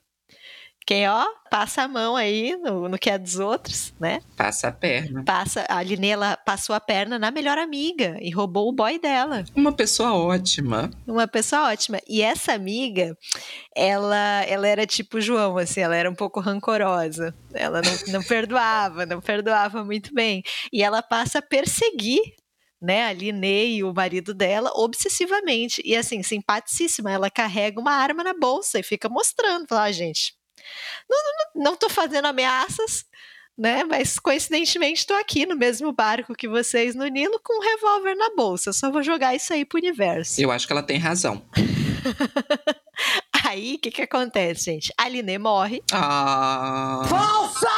Quem, ó, passa a mão aí no, no que é dos outros, né? Passa a perna. Passa, a Linela passou a perna na melhor amiga e roubou o boy dela. Uma pessoa ótima. Uma pessoa ótima. E essa amiga, ela, ela era tipo João, assim, ela era um pouco rancorosa. Ela não, não perdoava, não perdoava muito bem. E ela passa a perseguir né, a Linê e o marido dela obsessivamente. E assim, simpaticíssima, ela carrega uma arma na bolsa e fica mostrando, fala, ah, gente, não, não, não tô fazendo ameaças, né? Mas coincidentemente estou aqui no mesmo barco que vocês no Nilo com um revólver na bolsa. Só vou jogar isso aí pro universo. Eu acho que ela tem razão. aí, o que que acontece, gente? A Linê morre. Ah. Falsa!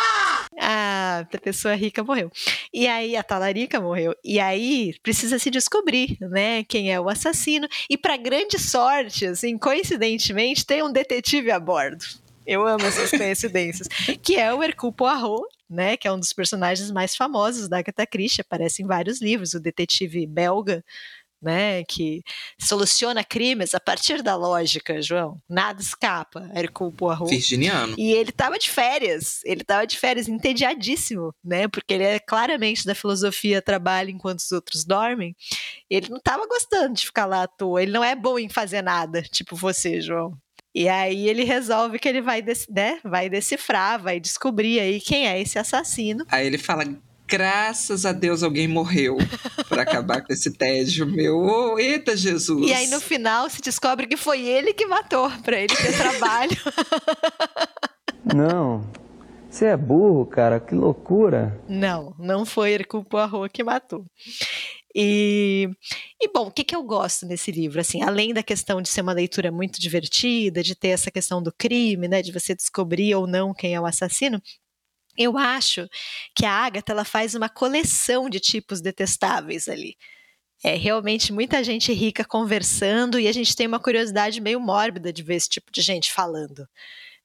A pessoa rica morreu. E aí a talarica morreu. E aí precisa se descobrir, né, quem é o assassino. E para grande sorte, assim, coincidentemente, tem um detetive a bordo. Eu amo essas coincidências. que é o Hercule Poirot, né? Que é um dos personagens mais famosos da Agatha Christie. Aparece em vários livros. O detetive belga, né? Que soluciona crimes a partir da lógica, João. Nada escapa. Hercule Poirot. Virginiano. E ele tava de férias. Ele tava de férias, entediadíssimo, né? Porque ele é claramente da filosofia trabalha enquanto os outros dormem. Ele não tava gostando de ficar lá à toa. Ele não é bom em fazer nada, tipo você, João. E aí ele resolve que ele vai, né, vai decifrar, vai descobrir aí quem é esse assassino. Aí ele fala: graças a Deus alguém morreu para acabar com esse tédio meu. Oh, eita Jesus! E aí no final se descobre que foi ele que matou para ele ter trabalho. Não. Você é burro, cara, que loucura. Não, não foi Hercule Poirot que matou. E, e bom, o que, que eu gosto nesse livro? Assim, além da questão de ser uma leitura muito divertida, de ter essa questão do crime, né, de você descobrir ou não quem é o assassino, eu acho que a Agatha ela faz uma coleção de tipos detestáveis ali. É realmente muita gente rica conversando e a gente tem uma curiosidade meio mórbida de ver esse tipo de gente falando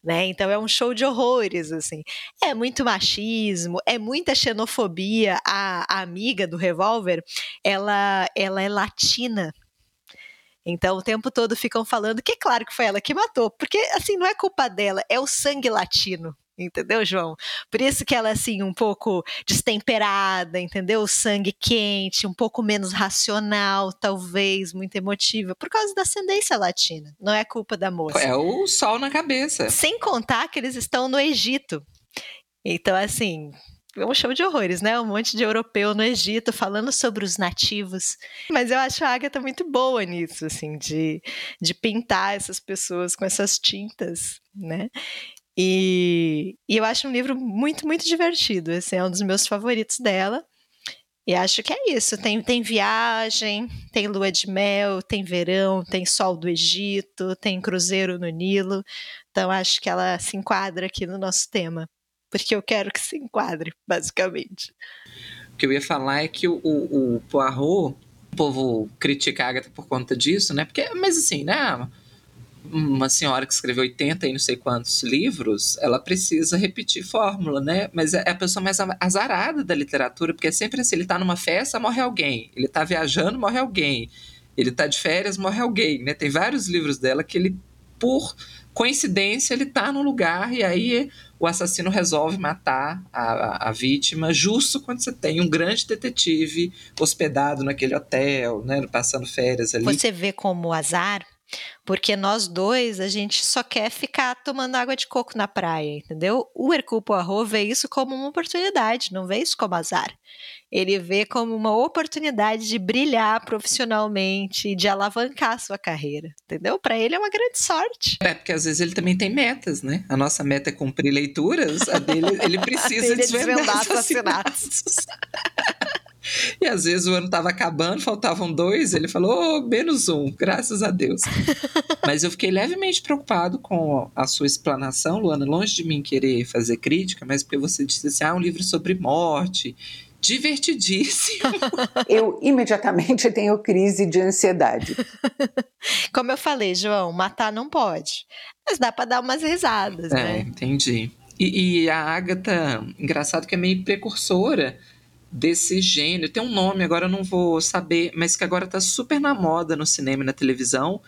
né? Então é um show de horrores, assim. É muito machismo, é muita xenofobia. A, a amiga do revólver, ela, ela é latina. Então o tempo todo ficam falando que é claro que foi ela que matou, porque assim não é culpa dela, é o sangue latino. Entendeu, João? Por isso que ela é assim, um pouco destemperada, entendeu? O sangue quente, um pouco menos racional, talvez, muito emotiva, por causa da ascendência latina. Não é culpa da moça. É o sol na cabeça. Sem contar que eles estão no Egito. Então, assim, é um show de horrores, né? Um monte de europeu no Egito falando sobre os nativos. Mas eu acho a Agatha muito boa nisso, assim, de, de pintar essas pessoas com essas tintas, né? E, e eu acho um livro muito, muito divertido. Esse é um dos meus favoritos dela. E acho que é isso. Tem, tem viagem, tem lua de mel, tem verão, tem sol do Egito, tem cruzeiro no Nilo. Então acho que ela se enquadra aqui no nosso tema porque eu quero que se enquadre, basicamente. O que eu ia falar é que o, o, o Poirot, o povo critica a Agatha por conta disso, né? Porque, mas assim, né? Uma senhora que escreveu 80 e não sei quantos livros, ela precisa repetir fórmula, né? Mas é a pessoa mais azarada da literatura, porque é sempre assim: ele tá numa festa, morre alguém. Ele tá viajando, morre alguém. Ele tá de férias, morre alguém, né? Tem vários livros dela que ele, por coincidência, ele tá num lugar e aí o assassino resolve matar a, a, vítima justo quando você tem um grande detetive hospedado naquele hotel, né, passando férias ali. Você vê como azar porque nós dois, a gente só quer ficar tomando água de coco na praia, entendeu? O Hercule Poirot vê isso como uma oportunidade, não vê isso como azar. Ele vê como uma oportunidade de brilhar profissionalmente, de alavancar a sua carreira, entendeu? Para ele é uma grande sorte. É, porque às vezes ele também tem metas, né? A nossa meta é cumprir leituras, a dele ele precisa dele desvendar, desvendar assassinatos. E às vezes o ano estava acabando, faltavam dois, ele falou, oh, menos um, graças a Deus. Mas eu fiquei levemente preocupado com a sua explanação, Luana, longe de mim querer fazer crítica, mas porque você disse assim, ah, é um livro sobre morte, divertidíssimo. Eu imediatamente tenho crise de ansiedade. Como eu falei, João, matar não pode, mas dá para dar umas risadas, é, né? entendi. E, e a Agatha, engraçado que é meio precursora desse gênero. Tem um nome, agora eu não vou saber, mas que agora tá super na moda no cinema e na televisão,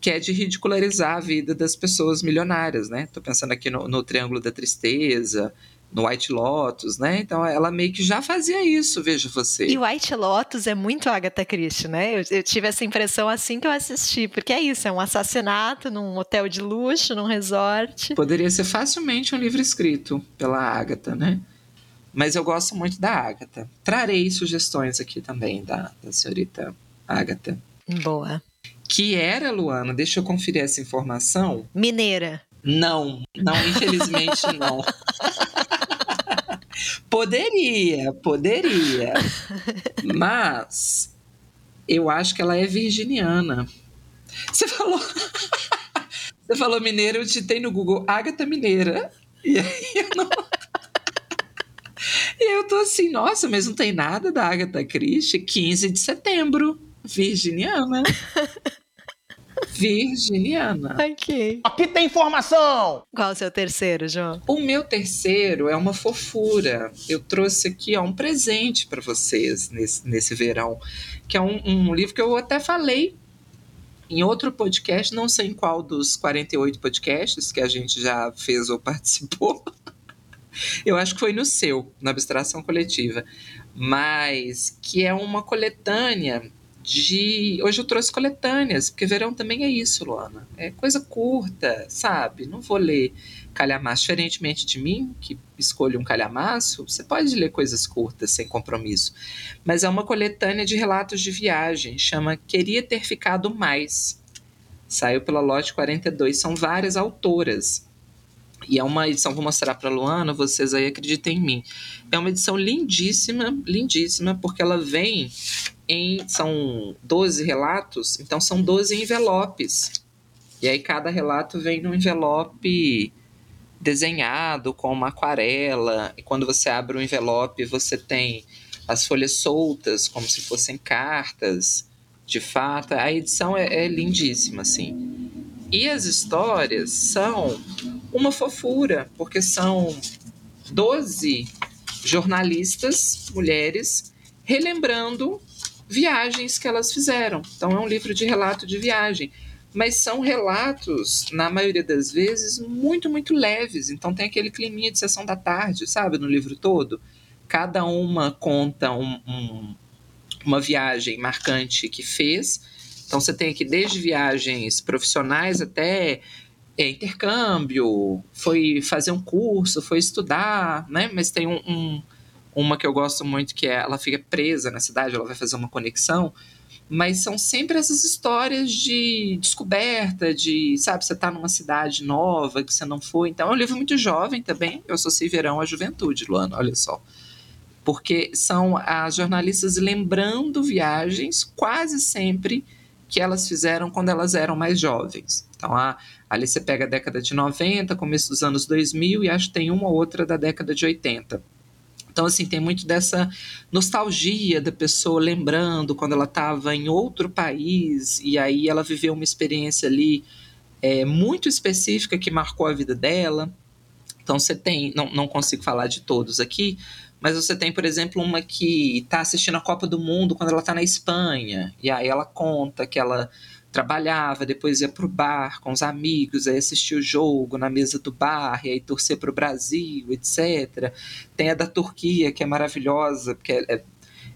que é de ridicularizar a vida das pessoas milionárias, né? Tô pensando aqui no, no Triângulo da Tristeza, no White Lotus, né? Então ela meio que já fazia isso, veja você. E White Lotus é muito Agatha Christie, né? Eu, eu, tive essa impressão assim que eu assisti, porque é isso, é um assassinato num hotel de luxo, num resort. Poderia ser facilmente um livro escrito pela Agatha, né? Mas eu gosto muito da Agatha. Trarei sugestões aqui também da, da senhorita Agatha. Boa. Que era, Luana, deixa eu conferir essa informação. Mineira. Não, não, infelizmente não. poderia, poderia. Mas eu acho que ela é virginiana. Você falou. Você falou mineira, eu digitei no Google Agatha Mineira. E aí eu não. E eu tô assim, nossa, mas não tem nada da Agatha Christie? 15 de setembro, virginiana. Virginiana. Ok. Aqui tem informação! Qual o seu terceiro, João? O meu terceiro é uma fofura. Eu trouxe aqui ó, um presente para vocês nesse, nesse verão, que é um, um livro que eu até falei em outro podcast, não sei em qual dos 48 podcasts que a gente já fez ou participou. Eu acho que foi no seu, na abstração coletiva. Mas que é uma coletânea de. Hoje eu trouxe coletâneas, porque verão também é isso, Luana. É coisa curta, sabe? Não vou ler calhamaço. Diferentemente de mim, que escolho um calhamaço, você pode ler coisas curtas, sem compromisso. Mas é uma coletânea de relatos de viagem, chama Queria Ter Ficado Mais. Saiu pela lote 42, são várias autoras. E é uma edição, vou mostrar para Luana, vocês aí acreditem em mim. É uma edição lindíssima, lindíssima, porque ela vem em. São 12 relatos, então são 12 envelopes. E aí cada relato vem num envelope desenhado com uma aquarela. E quando você abre o envelope, você tem as folhas soltas, como se fossem cartas. De fato, a edição é, é lindíssima, assim. E as histórias são uma fofura, porque são 12 jornalistas, mulheres, relembrando viagens que elas fizeram. Então é um livro de relato de viagem. Mas são relatos, na maioria das vezes, muito, muito leves. Então tem aquele climinha de sessão da tarde, sabe, no livro todo. Cada uma conta um, um, uma viagem marcante que fez. Então você tem aqui desde viagens profissionais até é, intercâmbio, foi fazer um curso, foi estudar, né? Mas tem um, um, uma que eu gosto muito que é ela fica presa na cidade, ela vai fazer uma conexão, mas são sempre essas histórias de descoberta, de, sabe, você tá numa cidade nova que você não foi. Então é um livro muito jovem também. Eu associei verão à juventude, Luana, olha só. Porque são as jornalistas lembrando viagens quase sempre que elas fizeram quando elas eram mais jovens. Então, a, ali você pega a década de 90, começo dos anos 2000 e acho que tem uma ou outra da década de 80. Então, assim, tem muito dessa nostalgia da pessoa lembrando quando ela estava em outro país e aí ela viveu uma experiência ali é, muito específica que marcou a vida dela. Então, você tem, não, não consigo falar de todos aqui, mas você tem, por exemplo, uma que está assistindo a Copa do Mundo quando ela está na Espanha, e aí ela conta que ela trabalhava, depois ia pro bar com os amigos, aí assistia o jogo na mesa do bar, e aí torcer pro Brasil, etc. Tem a da Turquia, que é maravilhosa, porque é, é,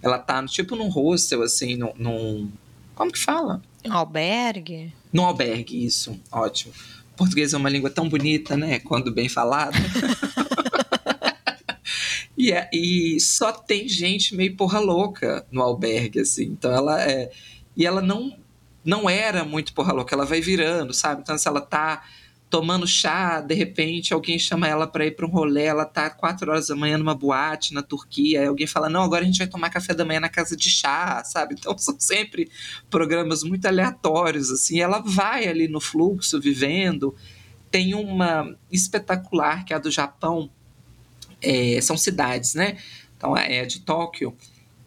ela tá tipo num hostel, assim, num, num... Como que fala? Um albergue? Num albergue, isso. Ótimo. O português é uma língua tão bonita, né? Quando bem falada. e, é, e só tem gente meio porra louca no albergue, assim. Então ela é... E ela não não era muito porra louca, ela vai virando, sabe? Então, se ela tá tomando chá, de repente alguém chama ela para ir para um rolê, ela tá quatro horas da manhã numa boate na Turquia, alguém fala, não, agora a gente vai tomar café da manhã na casa de chá, sabe? Então são sempre programas muito aleatórios, assim, ela vai ali no fluxo, vivendo. Tem uma espetacular que é a do Japão, é, são cidades, né? Então é a de Tóquio,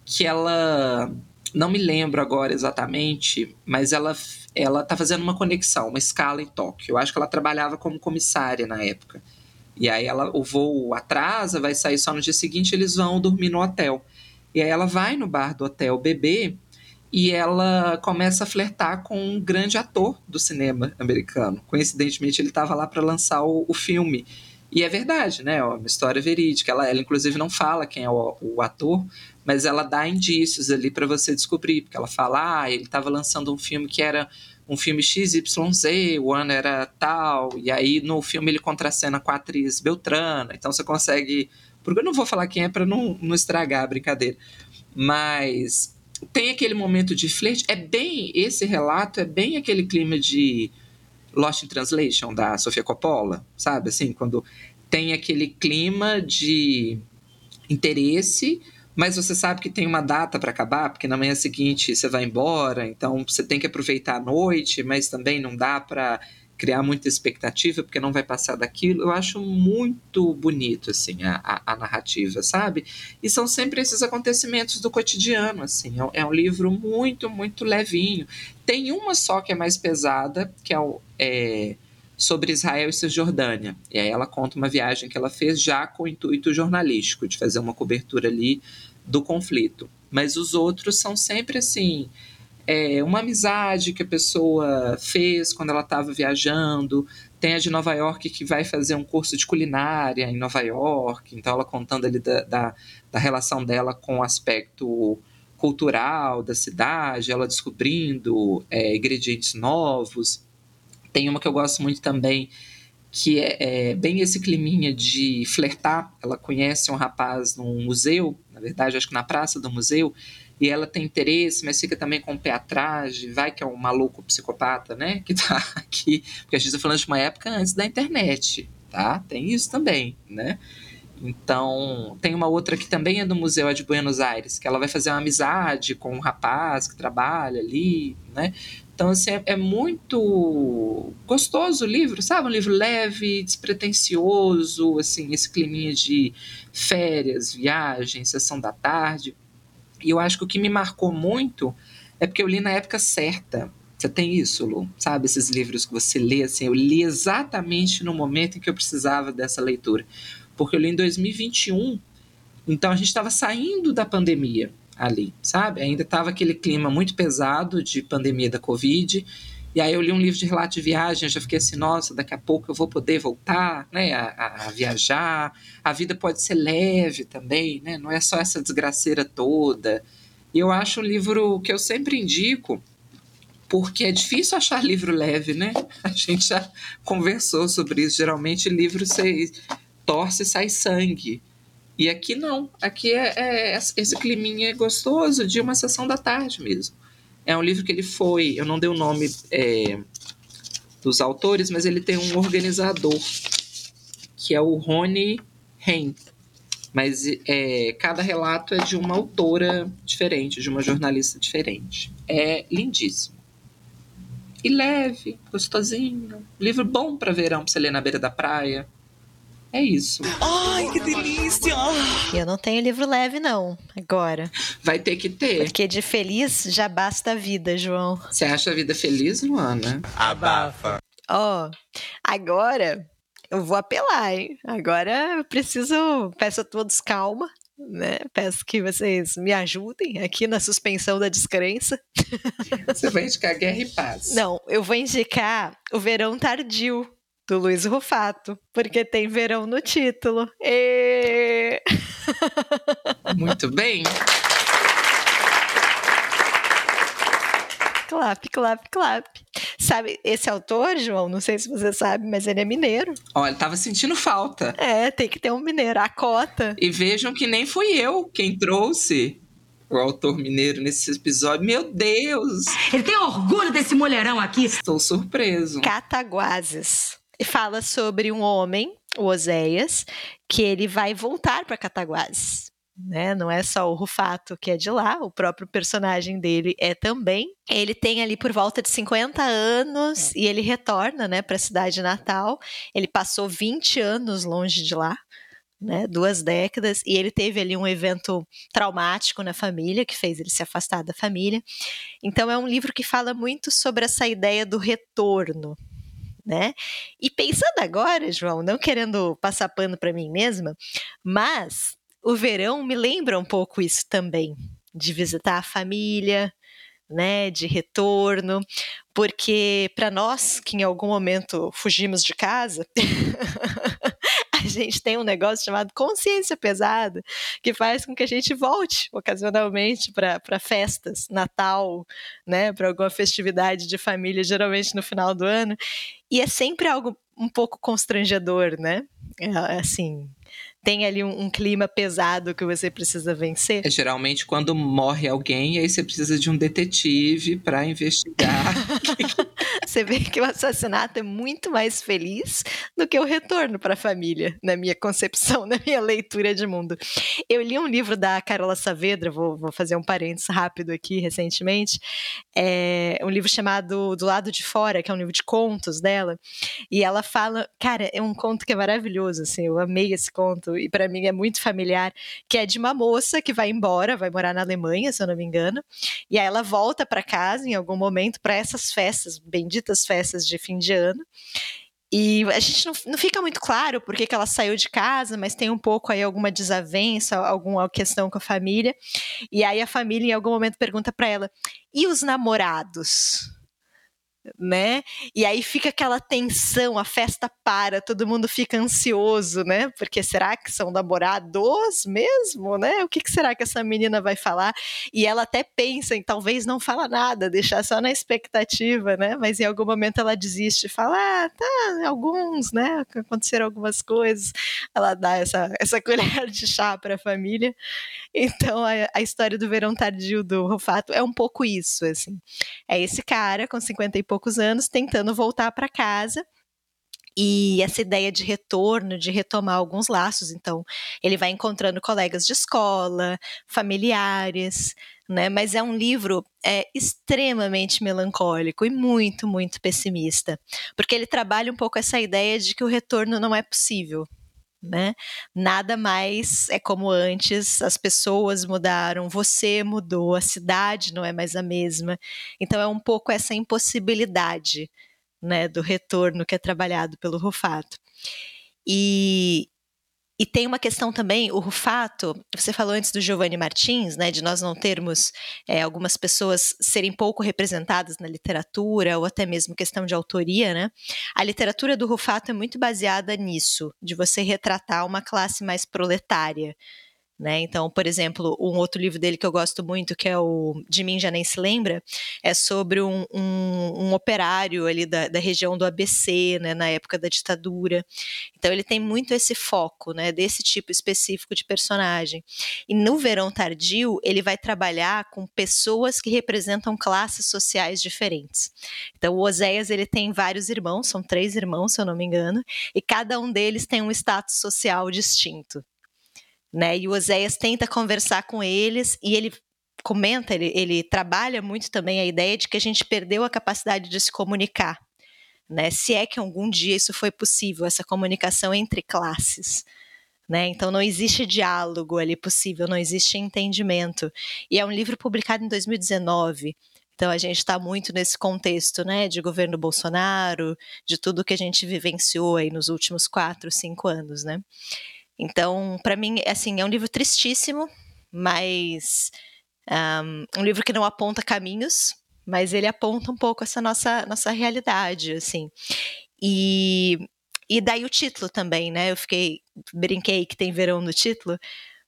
que ela não me lembro agora exatamente, mas ela ela tá fazendo uma conexão, uma escala em Tóquio. Eu acho que ela trabalhava como comissária na época. E aí ela, o voo atrasa, vai sair só no dia seguinte, eles vão dormir no hotel. E aí ela vai no bar do hotel beber e ela começa a flertar com um grande ator do cinema americano. Coincidentemente, ele estava lá para lançar o, o, filme. E é verdade, né? É uma história verídica. Ela, ela, inclusive, não fala quem é o, o ator, mas ela dá indícios ali para você descobrir, porque ela fala, ah, ele estava lançando um filme que era um filme XYZ, o ano era tal, e aí no filme ele contracena com a atriz Beltrana, então você consegue. Porque eu não vou falar quem é para não, não estragar a brincadeira, mas tem aquele momento de flerte, é bem. Esse relato é bem aquele clima de Lost in Translation da Sofia Coppola, sabe? Assim, quando tem aquele clima de interesse mas você sabe que tem uma data para acabar, porque na manhã seguinte você vai embora, então você tem que aproveitar a noite, mas também não dá para criar muita expectativa, porque não vai passar daquilo. Eu acho muito bonito, assim, a, a, a, narrativa, sabe? E são sempre esses acontecimentos do cotidiano, assim. É, é, um livro muito, muito levinho. Tem uma só que é mais pesada, que é, o, é sobre Israel e Cisjordânia. E aí ela conta uma viagem que ela fez já com o intuito jornalístico, de fazer uma cobertura ali do conflito. Mas os outros são sempre assim. É, uma amizade que a pessoa fez quando ela estava viajando. Tem a de Nova York que vai fazer um curso de culinária em Nova York. Então, ela contando ali da, da, da relação dela com o aspecto cultural da cidade, ela descobrindo é, ingredientes novos. Tem uma que eu gosto muito também, que é, é, bem esse climinha de flertar. Ela conhece um rapaz num museu, na verdade, acho que na praça do museu, e ela tem interesse, mas fica também com o pé atrás, vai que é um maluco psicopata, né, que tá aqui, porque a gente está falando de uma época antes da internet, tá? Tem isso também, né? Então, tem uma outra que também é do Museu é de Buenos Aires, que ela vai fazer uma amizade com um rapaz que trabalha ali, né? Então, assim, é, é, muito gostoso o livro, sabe? Um livro leve, despretensioso, assim, esse climinha de férias, viagem, sessão da tarde. E eu acho que o que me marcou muito é porque eu li na época certa. Você tem isso, Lu? Sabe, esses livros que você lê, assim, eu li exatamente no momento em que eu precisava dessa leitura. Porque eu li em 2021, então a gente estava saindo da pandemia. ali, sabe? Ainda estava aquele clima muito pesado de pandemia da Covid. E aí eu li um livro de relato de viagem, já fiquei assim, nossa, daqui a pouco eu vou poder voltar, né, a, a, viajar. A vida pode ser leve também, né? Não é só essa desgraceira toda. E eu acho um livro que eu sempre indico, porque é difícil achar livro leve, né? A gente já conversou sobre isso. Geralmente livro você torce e sai sangue. E aqui não. Aqui é, é esse climinha gostoso de uma sessão da tarde mesmo. É um livro que ele foi, eu não dei o nome é, dos autores, mas ele tem um organizador, que é o Rony Hen. Mas é, cada relato é de uma autora diferente, de uma jornalista diferente. É lindíssimo. E leve, gostosinho. Livro bom para verão, para você ler na beira da praia. É isso. Ai, que delícia! Eu não tenho livro leve, não, agora. Vai ter que ter. Porque de feliz já basta a vida, João. Você acha a vida feliz, Luana? Abafa. Ó, oh, agora eu vou apelar, hein? Agora eu preciso. Peço a todos calma. Né? Peço que vocês me ajudem aqui na suspensão da descrença. Você vai indicar Guerra e Paz. Não, eu vou indicar o Verão Tardio, do Luiz Rufato, porque tem verão no título. E... Muito bem. Clap, clap, clap. Sabe, esse autor, João, não sei se você sabe, mas ele é mineiro. Olha, ele tava sentindo falta. É, tem que ter um mineiro, a cota. E vejam que nem fui eu quem trouxe o autor mineiro nesse episódio. Meu Deus! Ele tem orgulho desse mulherão aqui. Estou surpreso. Cataguases fala sobre um homem, o Oséias, que ele vai voltar para Cataguases. Né? Não é só o Rufato que é de lá, o próprio personagem dele é também. Ele tem ali por volta de 50 anos e ele retorna né, para a cidade natal. Ele passou 20 anos longe de lá. Né, duas décadas, e ele teve ali um evento traumático na família que fez ele se afastar da família. Então é um livro que fala muito sobre essa ideia do retorno, né? E pensando agora, João, não querendo passar pano para mim mesma, mas o verão me lembra um pouco isso também, de visitar a família, né, de retorno, porque para nós que em algum momento fugimos de casa, gente tem um negócio chamado consciência pesada, que faz com que a gente volte ocasionalmente para festas, Natal, né, para alguma festividade de família, geralmente no final do ano, e é sempre algo um pouco constrangedor, né? É, assim, tem ali um, um, clima pesado que você precisa vencer? É geralmente quando morre alguém, aí você precisa de um detetive para investigar. você vê que o assassinato é muito mais feliz do que o retorno para a família, na minha concepção, na minha leitura de mundo. Eu li um livro da Carola Saavedra, vou, vou fazer um parênteses rápido aqui, recentemente, é um livro chamado Do Lado de Fora, que é um livro de contos dela, e ela fala, cara, é um conto que é maravilhoso, assim, eu amei esse conto, e para mim é muito familiar, que é de uma moça que vai embora, vai morar na Alemanha, se eu não me engano, e aí ela volta para casa em algum momento para essas festas, benditas festas de fim de ano. E a gente não, não fica muito claro por que, ela saiu de casa, mas tem um pouco aí alguma desavença, alguma questão com a família. E aí a família em algum momento pergunta para ela: "E os namorados?" Né? E aí fica aquela tensão, a festa para, todo mundo fica ansioso, né? Porque será que são namorados mesmo, né? O que, que será que essa menina vai falar? E ela até pensa em talvez não falar nada, deixar só na expectativa, né? Mas em algum momento ela desiste fala, ah, tá, alguns, né? Aconteceram algumas coisas. Ela dá essa, essa colher de chá para a família. Então a, a história do verão tardio do Rufato é um pouco isso, assim. É esse cara com 50 e poucos anos, tentando voltar para casa. E essa ideia de retorno, de retomar alguns laços. Então, ele vai encontrando colegas de escola, familiares, né? Mas é um livro é, extremamente melancólico e muito, muito pessimista. Porque ele trabalha um pouco essa ideia de que o retorno não é possível né? Nada mais é como antes, as pessoas mudaram, você mudou, a cidade não é mais a mesma. Então é um pouco essa impossibilidade, né, do retorno que é trabalhado pelo Rufato. E, E tem uma questão também, o Rufato, você falou antes do Giovanni Martins, né, de nós não termos é, algumas pessoas serem pouco representadas na literatura, ou até mesmo questão de autoria, né? A literatura do Rufato é muito baseada nisso, de você retratar uma classe mais proletária, né? Então, por exemplo, um outro livro dele que eu gosto muito, que é o De Mim Já Nem Se Lembra, é sobre um, um, um operário ali da, da, região do ABC, né, na época da ditadura. Então, ele tem muito esse foco, né, desse tipo específico de personagem. E no Verão Tardio, ele vai trabalhar com pessoas que representam classes sociais diferentes. Então, o Oséias, ele tem vários irmãos, são três irmãos, se eu não me engano, e cada um deles tem um status social distinto né? E o Oséias tenta conversar com eles e ele comenta, ele, ele trabalha muito também a ideia de que a gente perdeu a capacidade de se comunicar, né? Se é que algum dia isso foi possível, essa comunicação entre classes. Né? Então não existe diálogo ali possível, não existe entendimento. E é um livro publicado em 2019. Então a gente está muito nesse contexto, né, de governo Bolsonaro, de tudo que a gente vivenciou aí nos últimos quatro, cinco anos, né? Então, para mim, assim, é um livro tristíssimo, mas um, um, livro que não aponta caminhos, mas ele aponta um pouco essa nossa, nossa realidade, assim. E, e daí o título também, né? Eu fiquei, brinquei que tem verão no título,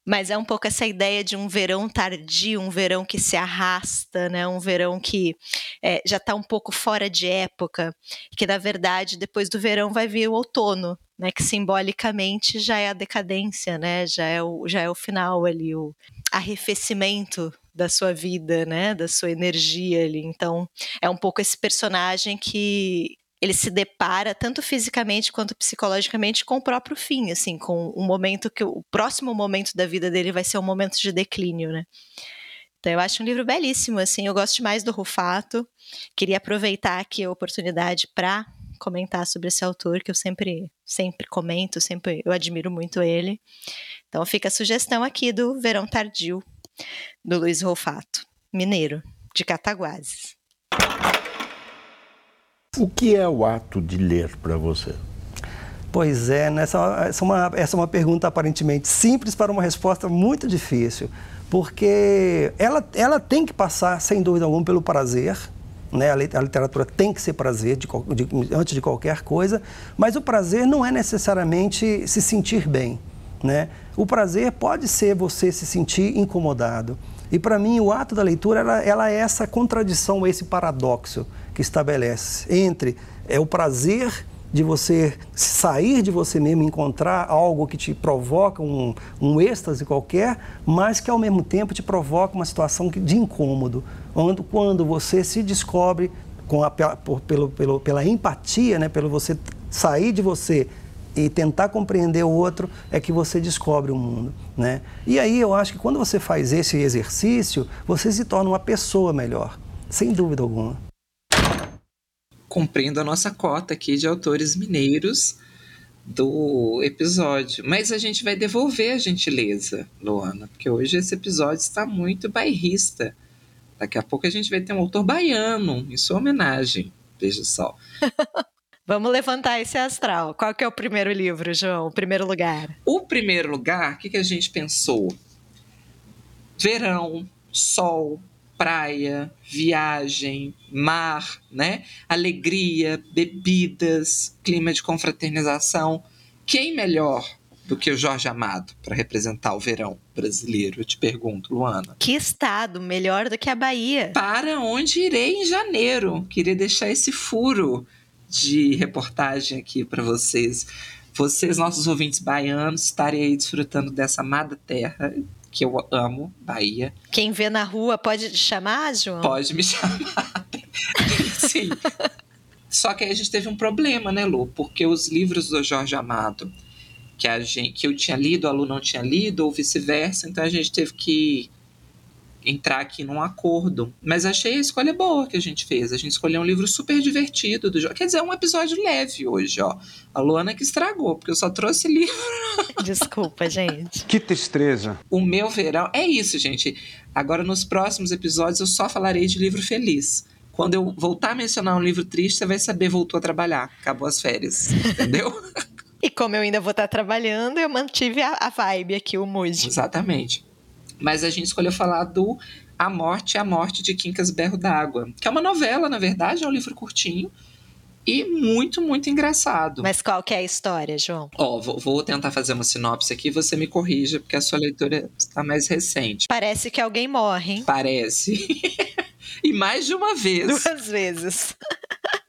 mas é um pouco essa ideia de um verão tardio, um verão que se arrasta, né? Um verão que é, já está um pouco fora de época, que na verdade depois do verão vai vir o outono, né? Que simbolicamente já é a decadência, né? Já é o, já é o final ali, o arrefecimento da sua vida, né? Da sua energia ali. Então é um pouco esse personagem que ele se depara tanto fisicamente quanto psicologicamente com o próprio fim, assim, com o momento que o próximo momento da vida dele vai ser um momento de declínio, né? Então eu acho um livro belíssimo, assim, eu gosto demais do Rufato. Queria aproveitar aqui a oportunidade para comentar sobre esse autor que eu sempre sempre comento, sempre eu admiro muito ele. Então fica a sugestão aqui do Verão Tardio do Luiz Rufato, mineiro de Cataguases. O que é o ato de ler para você? Pois é, né? essa, essa, é uma, essa é uma pergunta aparentemente simples para uma resposta muito difícil, porque ela, ela tem que passar, sem dúvida alguma, pelo prazer, né? A literatura tem que ser prazer de, de, antes de qualquer coisa, mas o prazer não é necessariamente se sentir bem. Né? O prazer pode ser você se sentir incomodado. E para mim, o ato da leitura ela, ela é essa contradição, esse paradoxo que estabelece entre é, o prazer de você sair de você mesmo, encontrar algo que te provoca um, um êxtase qualquer, mas que ao mesmo tempo te provoca uma situação de incômodo. Quando, quando você se descobre com a, por, pelo, pelo, pela empatia, né, pelo você sair de você e tentar compreender o outro, é que você descobre o mundo. Né? E aí eu acho que quando você faz esse exercício, você se torna uma pessoa melhor, sem dúvida alguma cumprindo a nossa cota aqui de autores mineiros do episódio. Mas a gente vai devolver a gentileza, Luana, porque hoje esse episódio está muito bairrista. Daqui a pouco a gente vai ter um autor baiano em sua homenagem. Veja só. Vamos levantar esse astral. Qual que é o primeiro livro, João? O primeiro lugar? O primeiro lugar, o que, que a gente pensou? Verão, sol, praia, viagem, mar, né? Alegria, bebidas, clima de confraternização. Quem melhor do que o Jorge Amado para representar o verão brasileiro? Eu te pergunto, Luana. Que estado melhor do que a Bahia? Para onde irei em janeiro? Queria deixar esse furo de reportagem aqui para vocês. Vocês, nossos ouvintes baianos, estarem aí desfrutando dessa amada terra que eu amo, Bahia. Quem vê na rua pode te chamar, João? Pode me chamar. Sim. Só que aí a gente teve um problema, né, Lu? Porque os livros do Jorge Amado, que, a gente, que eu tinha lido, a Lu não tinha lido, ou vice-versa, então a gente teve que entrar aqui num acordo. Mas achei a escolha boa que a gente fez. A gente escolheu um livro super divertido do Quer dizer, é um episódio leve hoje, ó. A Luana que estragou, porque eu só trouxe livro. Desculpa, gente. Que tristeza. O meu verão. É isso, gente. Agora, nos próximos episódios, eu só falarei de livro feliz. Quando eu voltar a mencionar um livro triste, você vai saber, voltou a trabalhar. Acabou as férias. Entendeu? E como eu ainda vou estar trabalhando, eu mantive a, a vibe aqui, o mood. Exatamente. Mas a gente escolheu falar do A Morte, A Morte de Quincas Berro d'Água, que é uma novela, na verdade, é um livro curtinho e muito, muito engraçado. Mas qual que é a história, João? Ó, vou, vou, tentar fazer uma sinopse aqui, você me corrija, porque a sua leitura está mais recente. Parece que alguém morre, hein? Parece. e mais de uma vez. Duas vezes.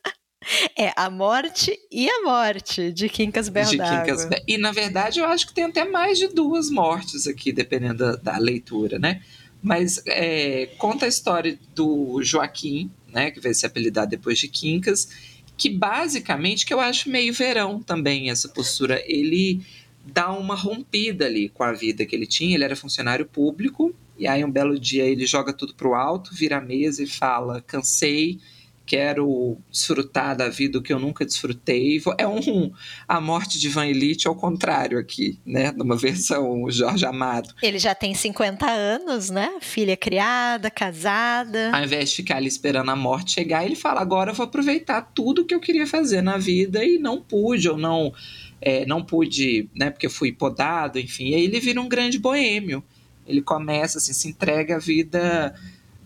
É a morte e a morte de Quincas Berro de Quincas Be E na verdade eu acho que tem até mais de duas mortes aqui, dependendo da, da leitura, né? Mas é, conta a história do Joaquim, né? Que vai se apelidar depois de Quincas que basicamente, que eu acho meio verão também essa postura, ele dá uma rompida ali com a vida que ele tinha, ele era funcionário público, e aí um belo dia ele joga tudo pro alto, vira a mesa e fala, cansei, quero desfrutar da vida que eu nunca desfrutei. É um a morte de Van Elite ao contrário aqui, né? Numa versão Jorge Amado. Ele já tem 50 anos, né? Filha criada, casada. Ao invés de ficar ali esperando a morte chegar, ele fala: agora eu vou aproveitar tudo que eu queria fazer na vida e não pude, ou não. É, não pude, né? Porque fui podado, enfim. E aí ele vira um grande boêmio. Ele começa, assim, se entrega a vida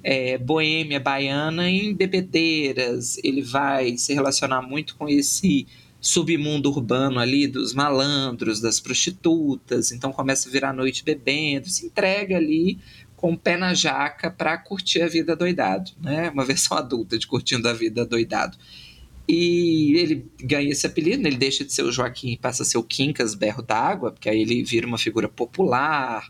é, boêmia baiana em bebedeiras, ele vai se relacionar muito com esse submundo urbano ali dos malandros, das prostitutas, então começa a virar noite bebendo, se entrega ali com o pé na jaca para curtir a vida doidado, né? Uma versão adulta de curtindo a vida doidado. E ele ganha esse apelido, né? ele deixa de ser o Joaquim e passa a ser o Quincas Berro d'Água, porque aí ele vira uma figura popular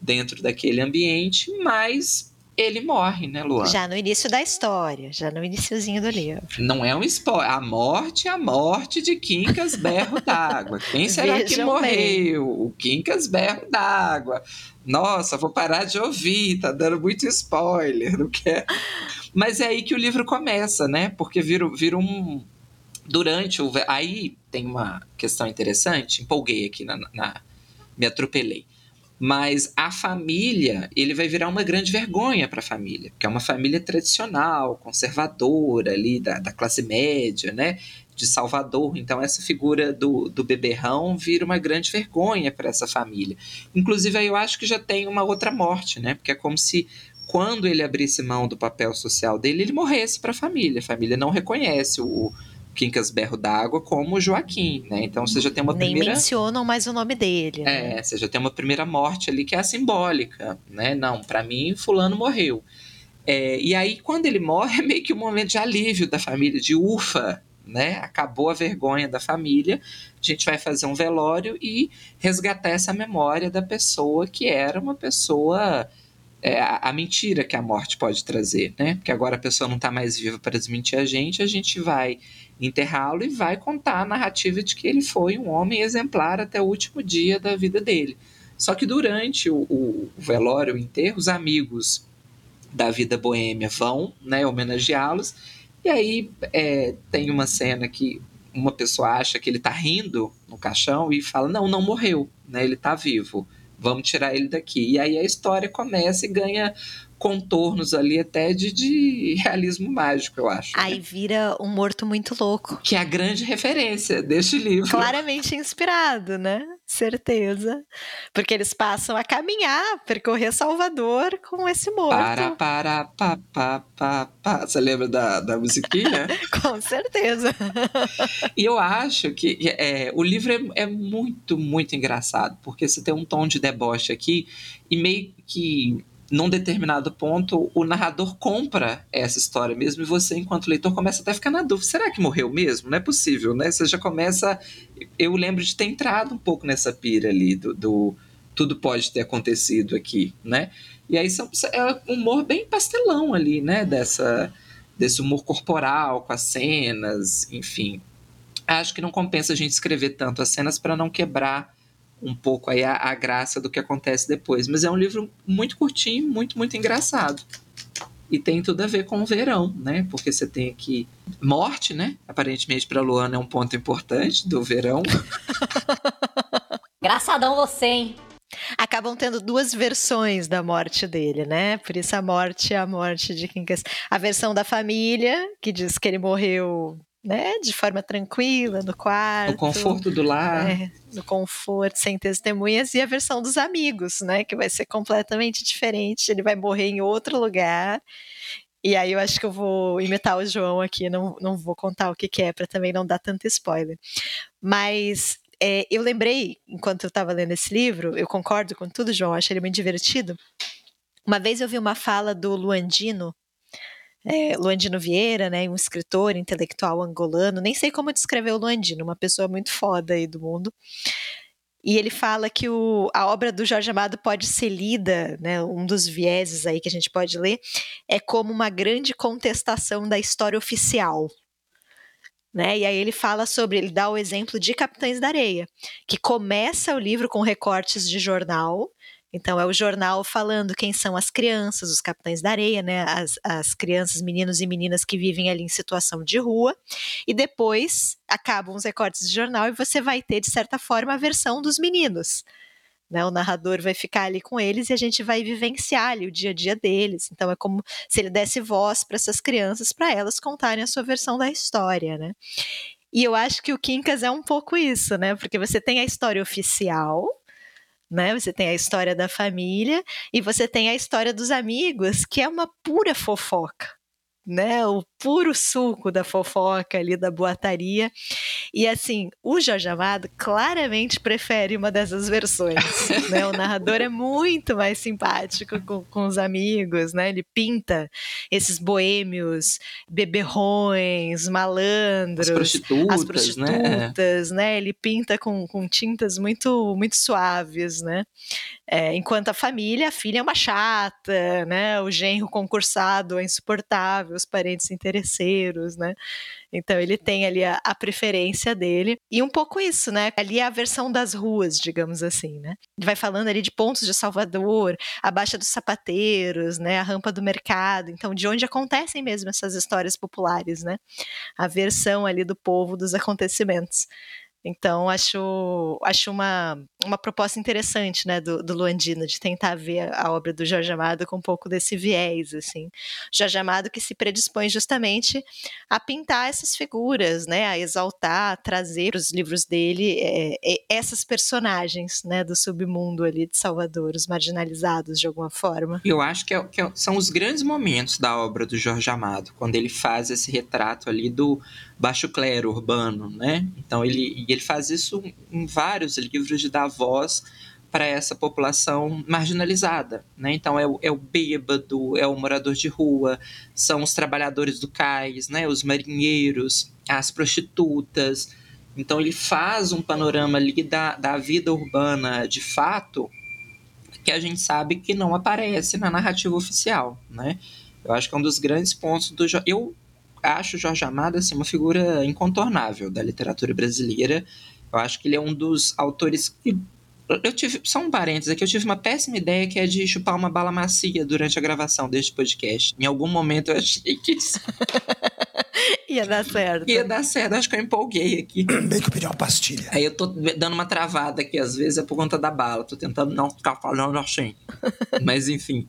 dentro daquele ambiente, mas ele morre, né, Luan? Já no início da história, já no iníciozinho do livro. Não é um spoiler. A morte é a morte de Quincas Berro d'Água. Quem será Vejam que morreu? Bem. O Quincas Berro d'Água. Nossa, vou parar de ouvir, tá dando muito spoiler, não quer. Mas é aí que o livro começa, né? Porque vira, vira um. Durante o. Aí tem uma questão interessante, empolguei aqui na, na me atropelei. Mas a família, ele vai virar uma grande vergonha para a família, porque é uma família tradicional, conservadora ali, da, da classe média, né? De Salvador. Então, essa figura do, do beberrão vira uma grande vergonha para essa família. Inclusive, eu acho que já tem uma outra morte, né? Porque é como se quando ele abrisse mão do papel social dele, ele morresse para a família. A família não reconhece o, Quincas Berro d'Água como Joaquim, né? Então você já tem uma Nem primeira... mencionam mais o nome dele. Né? É, você já tem uma primeira morte ali que é a simbólica, né? Não, para mim fulano morreu. É, e aí quando ele morre é meio que um momento de alívio da família, de ufa, né? Acabou a vergonha da família, a gente vai fazer um velório e resgatar essa memória da pessoa que era uma pessoa é, a, mentira que a morte pode trazer, né? Porque agora a pessoa não está mais viva para desmentir a gente, a gente vai enterrá-lo e vai contar a narrativa de que ele foi um homem exemplar até o último dia da vida dele. Só que durante o, o velório, o enterro, os amigos da vida boêmia vão né, homenageá-los. E aí é, tem uma cena que uma pessoa acha que ele está rindo no caixão e fala: Não, não morreu, né, ele está vivo, vamos tirar ele daqui. E aí a história começa e ganha contornos ali até de, de realismo mágico, eu acho. Aí né? vira um morto muito louco. Que é a grande referência deste livro. Claramente inspirado, né? Certeza. Porque eles passam a caminhar, percorrer Salvador com esse morto. Para, para, pa, pa, pa, pa. Você lembra da, da musiquinha? com certeza. e eu acho que é, o livro é, é muito, muito engraçado, porque você tem um tom de deboche aqui e meio que num determinado ponto, o narrador compra essa história mesmo e você, enquanto leitor, começa até a ficar na dúvida: será que morreu mesmo? Não é possível, né? Você já começa. Eu lembro de ter entrado um pouco nessa pira ali do, do tudo pode ter acontecido aqui, né? E aí são, é um humor bem pastelão ali, né? Dessa, desse humor corporal com as cenas, enfim. Acho que não compensa a gente escrever tanto as cenas para não quebrar um pouco aí a, a graça do que acontece depois. Mas é um livro muito curtinho, muito, muito engraçado. E tem tudo a ver com o verão, né? Porque você tem aqui morte, né? Aparentemente para Luana é um ponto importante do verão. Engraçadão você, hein? Acabam tendo duas versões da morte dele, né? Por isso a morte é a morte de Quincas. A versão da família, que diz que ele morreu né? De forma tranquila, no quarto. No conforto do lar. É, no conforto, sem testemunhas, e a versão dos amigos, né? Que vai ser completamente diferente. Ele vai morrer em outro lugar. E aí eu acho que eu vou imitar o João aqui, não, não vou contar o que, que é para também não dar tanto spoiler. Mas é, eu lembrei, enquanto eu estava lendo esse livro, eu concordo com tudo, João, acho ele muito divertido. Uma vez eu vi uma fala do Luandino, é, Luandino Vieira, né, um escritor intelectual angolano, nem sei como descrever o Luandino, uma pessoa muito foda aí do mundo. E ele fala que o, a obra do Jorge Amado pode ser lida, né, um dos vieses aí que a gente pode ler, é como uma grande contestação da história oficial. Né? E aí ele fala sobre, ele dá o exemplo de Capitães da Areia, que começa o livro com recortes de jornal, então é o jornal falando quem são as crianças, os capitães da areia, né? As, as crianças, meninos e meninas que vivem ali em situação de rua. E depois acabam os recortes de jornal e você vai ter, de certa forma, a versão dos meninos. Né, o narrador vai ficar ali com eles e a gente vai vivenciar ali o dia a dia deles. Então é como se ele desse voz para essas crianças, para elas contarem a sua versão da história, né? E eu acho que o Quincas é um pouco isso, né? Porque você tem a história oficial, né? Você tem a história da família e você tem a história dos amigos, que é uma pura fofoca né? O puro suco da fofoca ali da boataria. E assim, o Jorge Amado claramente prefere uma dessas versões, né? O narrador é muito mais simpático com, com os amigos, né? Ele pinta esses boêmios, beberrões, malandros, as prostitutas, as prostitutas né? né? Ele pinta com, com tintas muito muito suaves, né? É, enquanto a família, a filha é uma chata, né? O genro concursado é insuportável, os parentes interesseiros, né? Então ele tem ali a, a, preferência dele. E um pouco isso, né? Ali é a versão das ruas, digamos assim, né? Ele vai falando ali de pontos de Salvador, a Baixa dos Sapateiros, né? A Rampa do Mercado. Então, de onde acontecem mesmo essas histórias populares, né? A versão ali do povo dos acontecimentos. Então, acho, acho uma, uma proposta interessante, né, do, do Luandino, de tentar ver a obra do Jorge Amado com um pouco desse viés, assim. Jorge Amado que se predispõe justamente a pintar essas figuras, né, a exaltar, a trazer os livros dele é, é, essas personagens, né, do submundo ali de Salvador, os marginalizados de alguma forma. Eu acho que, é, que é, são os grandes momentos da obra do Jorge Amado, quando ele faz esse retrato ali do baixo clero urbano, né? Então ele, ele faz isso em vários livros de dar voz para essa população marginalizada, né? Então é o, é o bêbado, é o morador de rua, são os trabalhadores do cais, né? Os marinheiros, as prostitutas. Então ele faz um panorama ali da, da vida urbana de fato que a gente sabe que não aparece na narrativa oficial, né? Eu acho que é um dos grandes pontos do eu acho Jorge Amado assim, uma figura incontornável da literatura brasileira. Eu acho que ele é um dos autores que. Eu tive. Só um parênteses aqui, eu tive uma péssima ideia que é de chupar uma bala macia durante a gravação deste podcast. Em algum momento eu achei que isso. Ia dar certo. Ia dar certo, acho que eu empolguei aqui. Bem que eu pedi uma pastilha. Aí eu tô dando uma travada aqui, às vezes é por conta da bala. Tô tentando não ficar falando assim. Mas enfim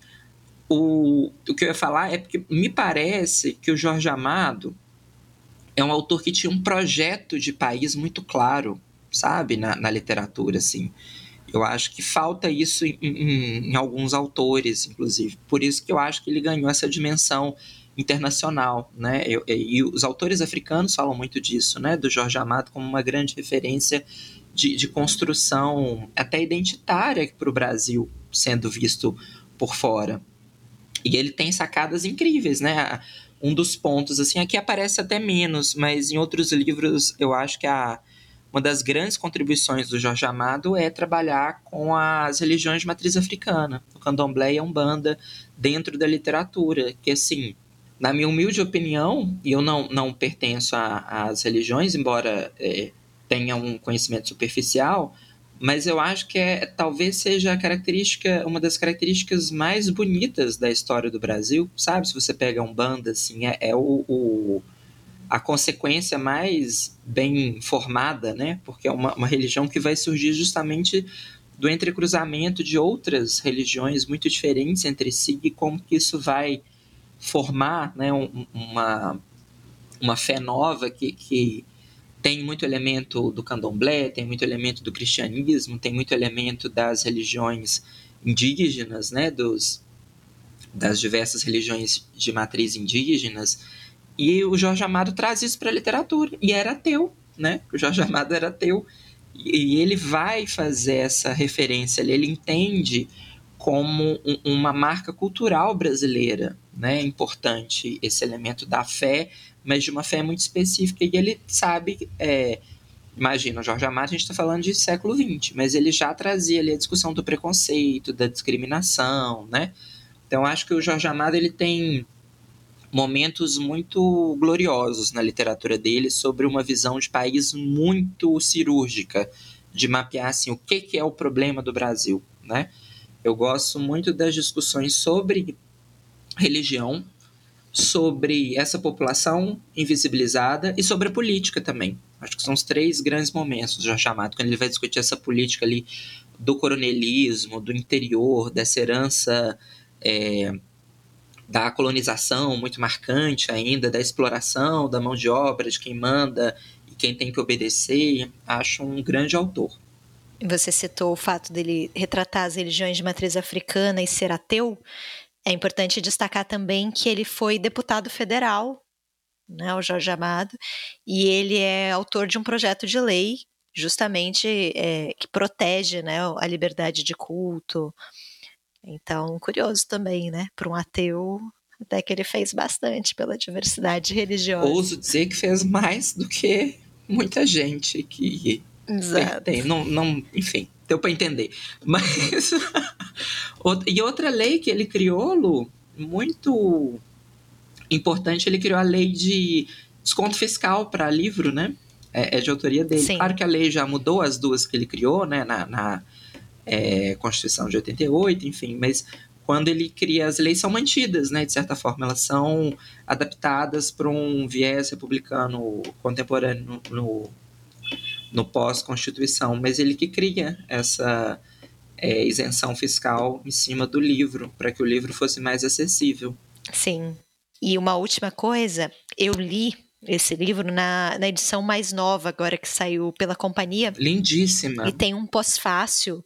o, o que eu ia falar é porque me parece que o Jorge Amado é um autor que tinha um projeto de país muito claro, sabe, na, na literatura, assim. Eu acho que falta isso em, em, em, alguns autores, inclusive. Por isso que eu acho que ele ganhou essa dimensão internacional, né? Eu, e os autores africanos falam muito disso, né? Do Jorge Amado como uma grande referência de, de construção até identitária para o Brasil, sendo visto por fora. E ele tem sacadas incríveis, né? Um dos pontos, assim, aqui aparece até menos, mas em outros livros eu acho que a, uma das grandes contribuições do Jorge Amado é trabalhar com as religiões de matriz africana, o candomblé e a umbanda, dentro da literatura, que assim, na minha humilde opinião, e eu não, não pertenço às religiões, embora é, tenha um conhecimento superficial, mas eu acho que é talvez seja a característica, uma das características mais bonitas da história do Brasil, sabe? Se você pega um banda assim, é, é o, o, a consequência mais bem formada, né? Porque é uma, uma religião que vai surgir justamente do entrecruzamento de outras religiões muito diferentes entre si e como que isso vai formar, né? Um, uma uma fé nova que, que tem muito elemento do candomblé, tem muito elemento do cristianismo, tem muito elemento das religiões indígenas, né, dos, das diversas religiões de matriz indígenas. E o Jorge Amado traz isso para a literatura. E era ateu, né? O Jorge Amado era ateu. E ele vai fazer essa referência, ele entende como uma marca cultural brasileira, né? Importante esse elemento da fé, mas de uma fé muito específica. E ele sabe, é, imagina, o Jorge Amado, a gente está falando de século XX, mas ele já trazia ali a discussão do preconceito, da discriminação, né? Então acho que o Jorge Amado ele tem momentos muito gloriosos na literatura dele sobre uma visão de país muito cirúrgica, de mapear assim, o que, que é o problema do Brasil. Né? Eu gosto muito das discussões sobre religião, sobre essa população invisibilizada e sobre a política também. Acho que são os três grandes momentos do Jorge Amado, quando ele vai discutir essa política ali do coronelismo, do interior, dessa herança é, da colonização muito marcante ainda, da exploração da mão de obra, de quem manda e quem tem que obedecer, acho um grande autor. Você citou o fato dele retratar as religiões de matriz africana e ser ateu. É importante destacar também que ele foi deputado federal, né, o Jorge Amado, e ele é autor de um projeto de lei justamente é, que protege né, a liberdade de culto, então, curioso também, né? Para um ateu, até que ele fez bastante pela diversidade religiosa. Ouso dizer que fez mais do que muita gente que Exato. tem. Não, não, enfim, deu para entender. Mas. e outra lei que ele criou, Lu, muito importante, ele criou a lei de desconto fiscal para livro, né? É, é, de autoria dele. Sim. Claro que a lei já mudou as duas que ele criou, né? Na, na é, Constituição de 88, enfim, mas quando ele cria as leis são mantidas, né? De certa forma, elas são adaptadas para um viés republicano contemporâneo no, no, no pós-constituição, mas ele que cria essa é, isenção fiscal em cima do livro, para que o livro fosse mais acessível. Sim. E uma última coisa, eu li esse livro na, na edição mais nova, agora que saiu pela companhia. Lindíssima. E tem um pós-fácil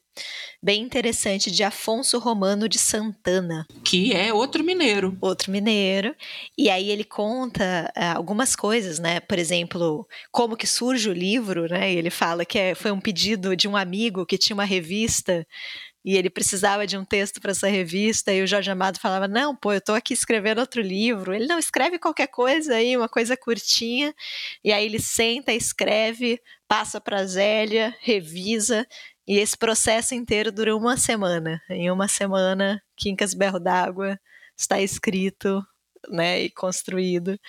bem interessante de Afonso Romano de Santana. Que é outro mineiro. Outro mineiro. E aí ele conta uh, algumas coisas, né? Por exemplo, como que surge o livro, né? Ele fala que é, foi um pedido de um amigo que tinha uma revista e ele precisava de um texto para essa revista, e o Jorge Amado falava: Não, pô, eu estou aqui escrevendo outro livro. Ele não escreve qualquer coisa aí, uma coisa curtinha, e aí ele senta, escreve, passa para Zélia, revisa, e esse processo inteiro dura uma semana. Em uma semana, Quincas Berro d'Água está escrito né, e construído.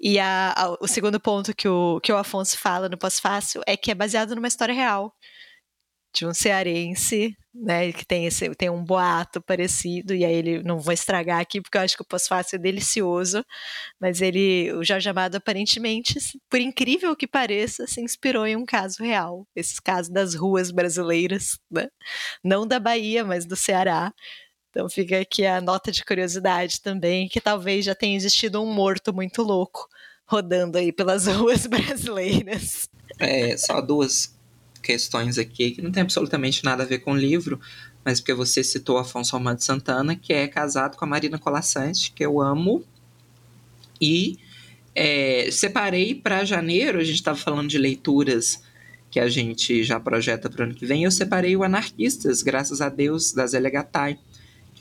E a, a, o segundo ponto que o, que o Afonso fala no pós-fácil é que é baseado numa história real de um cearense, né, que tem esse tem um boato parecido e aí ele não vou estragar aqui porque eu acho que o pós-fácil é delicioso, mas ele o Jorge Amado aparentemente, por incrível que pareça, se inspirou em um caso real, esse caso das ruas brasileiras, né? Não da Bahia, mas do Ceará. Então fica aqui a nota de curiosidade também, que talvez já tenha existido um morto muito louco rodando aí pelas ruas brasileiras. É, só duas questões aqui que não tem absolutamente nada a ver com o livro, mas porque você citou Afonso Romano de Santana, que é casado com a Marina Colassante, que eu amo. E é, separei para janeiro, a gente estava falando de leituras que a gente já projeta para o ano que vem, eu separei o Anarquistas, graças a Deus, da Zélia Gattai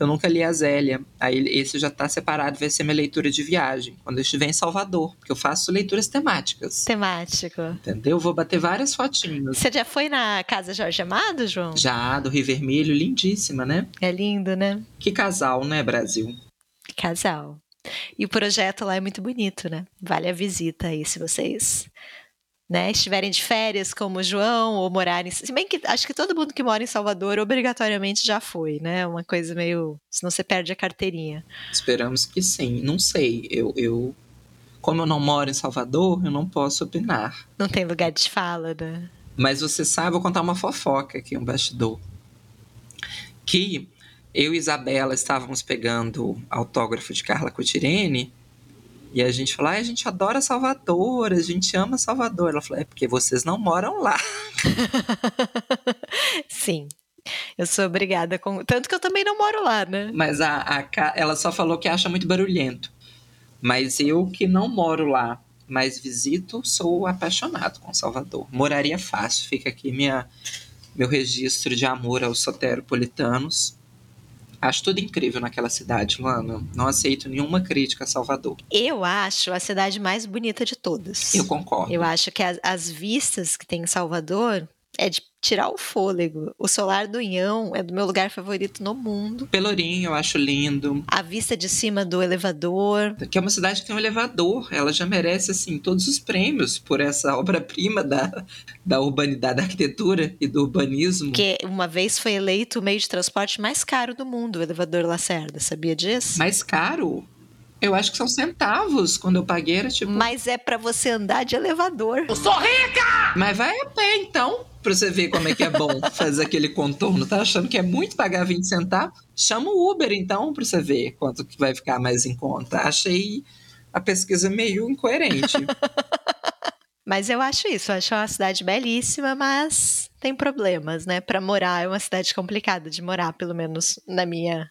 eu nunca li a Zélia. Aí esse já está separado, vai ser minha leitura de viagem, quando eu estiver em Salvador, porque eu faço leituras temáticas. Temático. Entendeu? Vou bater várias fotinhas. Você já foi na Casa Jorge Amado, João? Já, do Rio Vermelho, lindíssima, né? É lindo, né? Que casal, né, Brasil? Que casal. E o projeto lá é muito bonito, né? Vale a visita aí, se vocês né, estiverem de férias como o João ou morarem, se bem que acho que todo mundo que mora em Salvador obrigatoriamente já foi, né? Uma coisa meio, senão você perde a carteirinha. Esperamos que sim. Não sei, eu, eu como eu não moro em Salvador, eu não posso opinar. Não tem lugar de fala, né? Mas você sabe, vou contar uma fofoca aqui, um bastidor. Que eu e Isabela estávamos pegando autógrafo de Carla Cotirene E a gente falou, ah, a gente adora Salvador, a gente ama Salvador. Ela falou, é porque vocês não moram lá. Sim. Eu sou obrigada com. Tanto que eu também não moro lá, né? Mas a, a ela só falou que acha muito barulhento. Mas eu que não moro lá, mas visito, sou apaixonado com Salvador. Moraria fácil. Fica aqui minha, meu registro de amor aos soteropolitanos. Acho tudo incrível naquela cidade, Luana. Não aceito nenhuma crítica a Salvador. Eu acho a cidade mais bonita de todas. Eu concordo. Eu acho que as, as vistas que tem em Salvador é de tirar o fôlego. O Solar do Inhão é do meu lugar favorito no mundo. Pelourinho, eu acho lindo. A vista de cima do elevador. Que é uma cidade que tem um elevador. Ela já merece, assim, todos os prêmios por essa obra-prima da, da urbanidade, da arquitetura e do urbanismo. Que uma vez foi eleito o meio de transporte mais caro do mundo, o elevador Lacerda. Sabia disso? Mais caro? Eu acho que são centavos. Quando eu paguei era tipo. Mas é para você andar de elevador. Eu sou rica! Mas vai a pé então pra você ver como é que é bom fazer aquele contorno. Tá achando que é muito pagar 20 centavos? Chama o Uber, então, pra você ver quanto que vai ficar mais em conta. Achei a pesquisa meio incoerente. Mas eu acho isso, eu acho uma cidade belíssima, mas tem problemas, né? Para morar é uma cidade complicada de morar, pelo menos na minha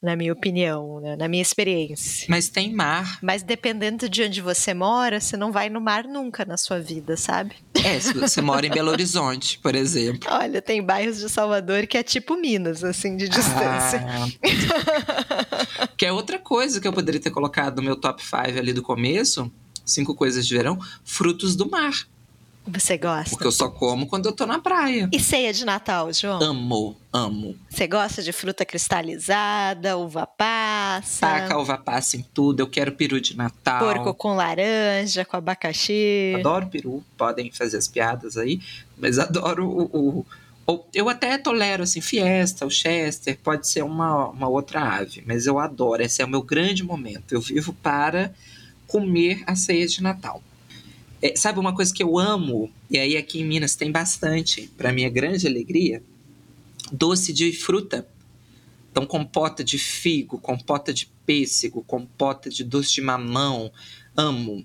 na minha opinião, né? na minha experiência. Mas tem mar. Mas dependendo de onde você mora, você não vai no mar nunca na sua vida, sabe? É, se você mora em Belo Horizonte, por exemplo. Olha, tem bairros de Salvador que é tipo Minas, assim, de distância. Ah, que é outra coisa que eu poderia ter colocado no meu top 5 ali do começo. Cinco coisas de verão, frutos do mar. Você gosta? Porque eu só como quando eu tô na praia. E ceia de Natal, João? Amo, amo. Você gosta de fruta cristalizada, uva passa? Taca uva passa em tudo. Eu quero peru de Natal. Porco com laranja, com abacaxi. Adoro peru. Podem fazer as piadas aí. Mas adoro o, o eu até tolero, assim, Fiesta, o Chester, pode ser uma, uma outra ave, mas eu adoro, esse é o meu grande momento. Eu vivo para comer a ceia de Natal. É, sabe uma coisa que eu amo, e aí aqui em Minas tem bastante, para minha grande alegria? Doce de fruta. Então, compota de figo, compota de pêssego, compota de doce de mamão. Amo.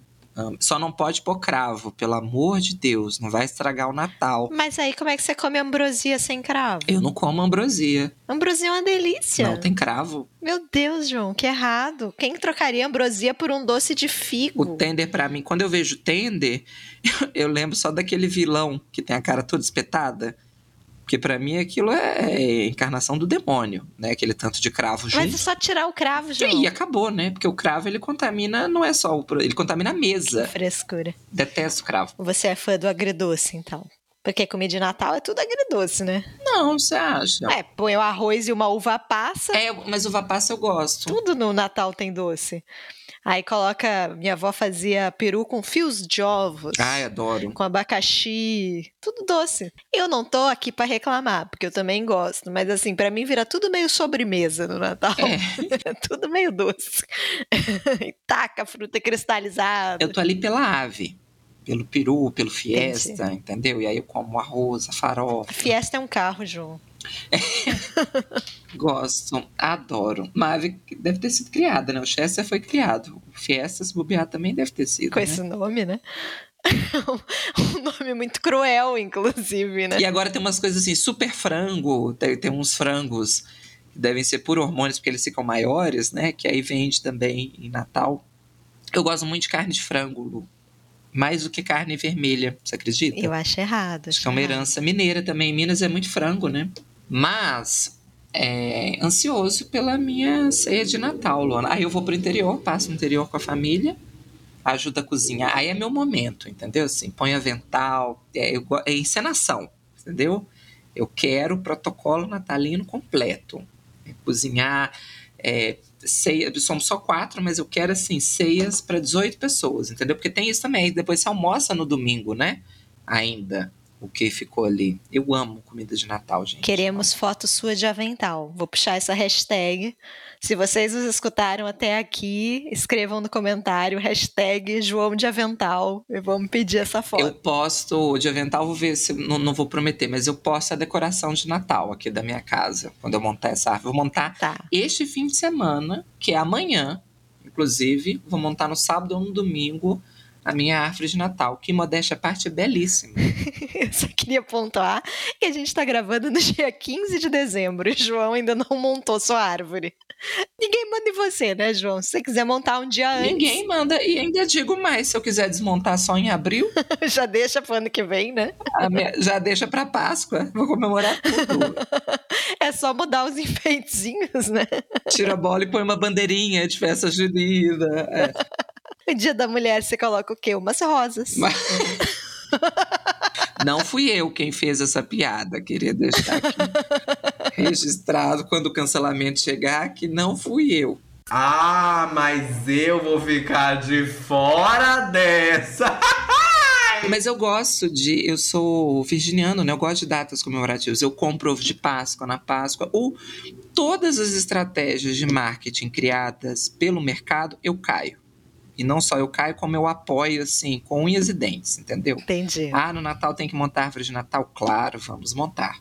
Só não pode pôr cravo, pelo amor de Deus, não vai estragar o Natal. Mas aí como é que você come ambrosia sem cravo? Eu não como ambrosia. Ambrosia é uma delícia. Não tem cravo. Meu Deus, João, que errado. Quem trocaria ambrosia por um doce de figo? O tender para mim, quando eu vejo tender, eu, eu lembro só daquele vilão que tem a cara toda espetada. Porque para mim aquilo é encarnação do demônio, né? Aquele tanto de cravo junto. Mas é só tirar o cravo, João. E acabou, né? Porque o cravo ele contamina, não é só o. Ele contamina a mesa. Frescura. Detesto cravo. Você é fã do agridoce, então? Porque comida de Natal é tudo agridoce, né? Não, você acha? É, põe o arroz e uma uva passa. É, mas uva passa eu gosto. Tudo no Natal tem doce. Aí coloca. Minha avó fazia peru com fios de ovos. Ai, adoro. Com abacaxi. Tudo doce. Eu não tô aqui para reclamar, porque eu também gosto. Mas assim, para mim vira tudo meio sobremesa no Natal. É. tudo meio doce. e taca fruta cristalizada. Eu tô ali pela ave pelo peru, pelo fiesta, Entendi. entendeu? E aí eu como arroz, a farofa. A fiesta é um carro, João. Gosto, adoro. Mave deve ter sido criada, né? O Chester foi criado. O Fiesta, se bobear, também deve ter sido. Com né? esse nome, né? um nome muito cruel, inclusive, né? E agora tem umas coisas assim, super frango, tem, tem uns frangos que devem ser por hormônios porque eles ficam maiores, né? Que aí vende também em Natal. Eu gosto muito de carne de frango, Lu mais do que carne vermelha, você acredita? Eu acho errado. Acho que é uma herança mineira também. Em Minas é muito frango, né? Mas é, ansioso pela minha ceia de Natal, Luana. Aí eu vou pro interior, passo no interior com a família, ajuda a cozinhar. Aí é meu momento, entendeu? Assim, põe avental, é, é encenação, entendeu? Eu quero o protocolo natalino completo. É cozinhar, é, ceia, somos só quatro, mas eu quero assim, ceias para 18 pessoas, entendeu? Porque tem isso também. Depois você almoça no domingo, né? Ainda o que ficou ali. Eu amo comida de Natal, gente. Queremos foto sua de avental. Vou puxar essa hashtag. Se vocês nos escutaram até aqui, escrevam no comentário hashtag João de Avental e vamos pedir essa foto. Eu posto de avental, vou ver se não, não vou prometer, mas eu posto a decoração de Natal aqui da minha casa. Quando eu montar essa árvore, vou montar tá. este fim de semana, que é amanhã. Inclusive, vou montar no sábado ou no domingo a minha árvore de Natal, que modéstia à parte é belíssima. Eu só queria pontuar que a gente tá gravando no dia 15 de dezembro e João ainda não montou sua árvore. Ninguém manda em você, né, João? Se você quiser montar um dia antes. Ninguém manda. E ainda digo mais: se eu quiser desmontar só em abril. já deixa pro ano que vem, né? Minha, já deixa pra Páscoa. Vou comemorar tudo. é só mudar os enfeitezinhos, né? Tira a bola e põe uma bandeirinha de festa junina. É. No dia da mulher, você coloca o quê? Umas rosas. Mas... Não fui eu quem fez essa piada, queria deixar aqui registrado quando o cancelamento chegar que não fui eu. Ah, mas eu vou ficar de fora dessa. Mas eu gosto de. Eu sou virginiano, né? Eu gosto de datas comemorativas. Eu compro ovo de Páscoa na Páscoa. Ou todas as estratégias de marketing criadas pelo mercado, eu caio. E não só eu caio, como eu apoio, assim, com unhas e dentes, entendeu? Entendi. Ah, no Natal tem que montar árvore de Natal? Claro, vamos montar.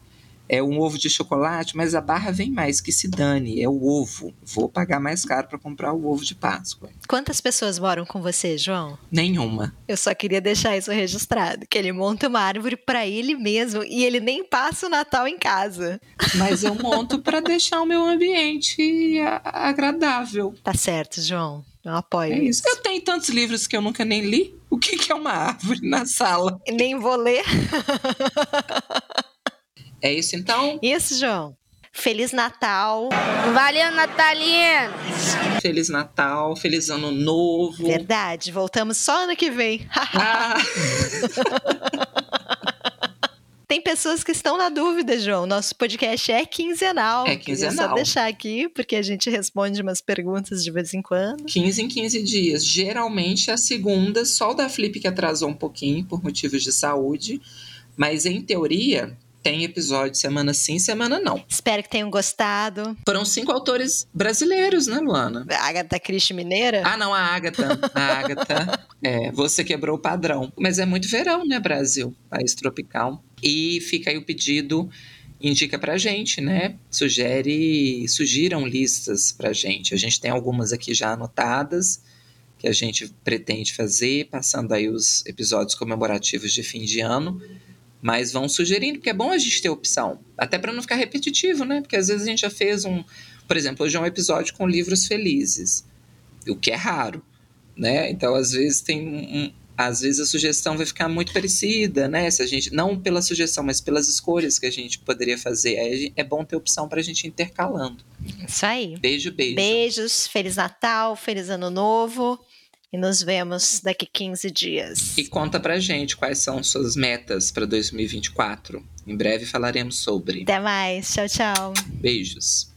É um ovo de chocolate, mas a barra vem mais, que se dane, é o ovo. Vou pagar mais caro para comprar o ovo de Páscoa. Quantas pessoas moram com você, João? Nenhuma. Eu só queria deixar isso registrado, que ele monta uma árvore para ele mesmo e ele nem passa o Natal em casa. Mas eu monto para deixar o meu ambiente agradável. Tá certo, João. Eu apoio. É isso. Eu tenho tantos livros que eu nunca nem li. O que, que é uma árvore na sala? Nem vou ler. é isso então? Isso, João. Feliz Natal. Valeu, Natalino. Feliz Natal, feliz Ano Novo. Verdade, voltamos só ano que vem. ah. Tem pessoas que estão na dúvida, João. Nosso podcast é quinzenal. É quinzenal. Queria só deixar aqui, porque a gente responde umas perguntas de vez em quando. 15 em 15 dias. Geralmente a segunda, só o da Flip que atrasou um pouquinho por motivos de saúde. Mas em teoria, tem episódio semana sim, semana não. Espero que tenham gostado. Foram cinco autores brasileiros, né, Luana? A Agatha Christie Mineira? Ah, não, a Agatha. A Agatha. é, você quebrou o padrão. Mas é muito verão, né, Brasil? País tropical. E fica aí o pedido, indica pra gente, né? Sugere, sugiram listas pra gente. A gente tem algumas aqui já anotadas que a gente pretende fazer, passando aí os episódios comemorativos de fim de ano. Mas vão sugerindo, porque é bom a gente ter opção. Até para não ficar repetitivo, né? Porque às vezes a gente já fez um. Por exemplo, hoje é um episódio com livros felizes, o que é raro, né? Então, às vezes, tem um, às vezes a sugestão vai ficar muito parecida, né? Se a gente não pela sugestão, mas pelas escolhas que a gente poderia fazer, aí é bom ter opção para a gente intercalando. Isso aí. Beijo, beijo. Beijos, feliz Natal, feliz Ano Novo. E nos vemos daqui 15 dias. E conta pra gente quais são suas metas para 2024. Em breve falaremos sobre. Até mais. Tchau, tchau. Beijos.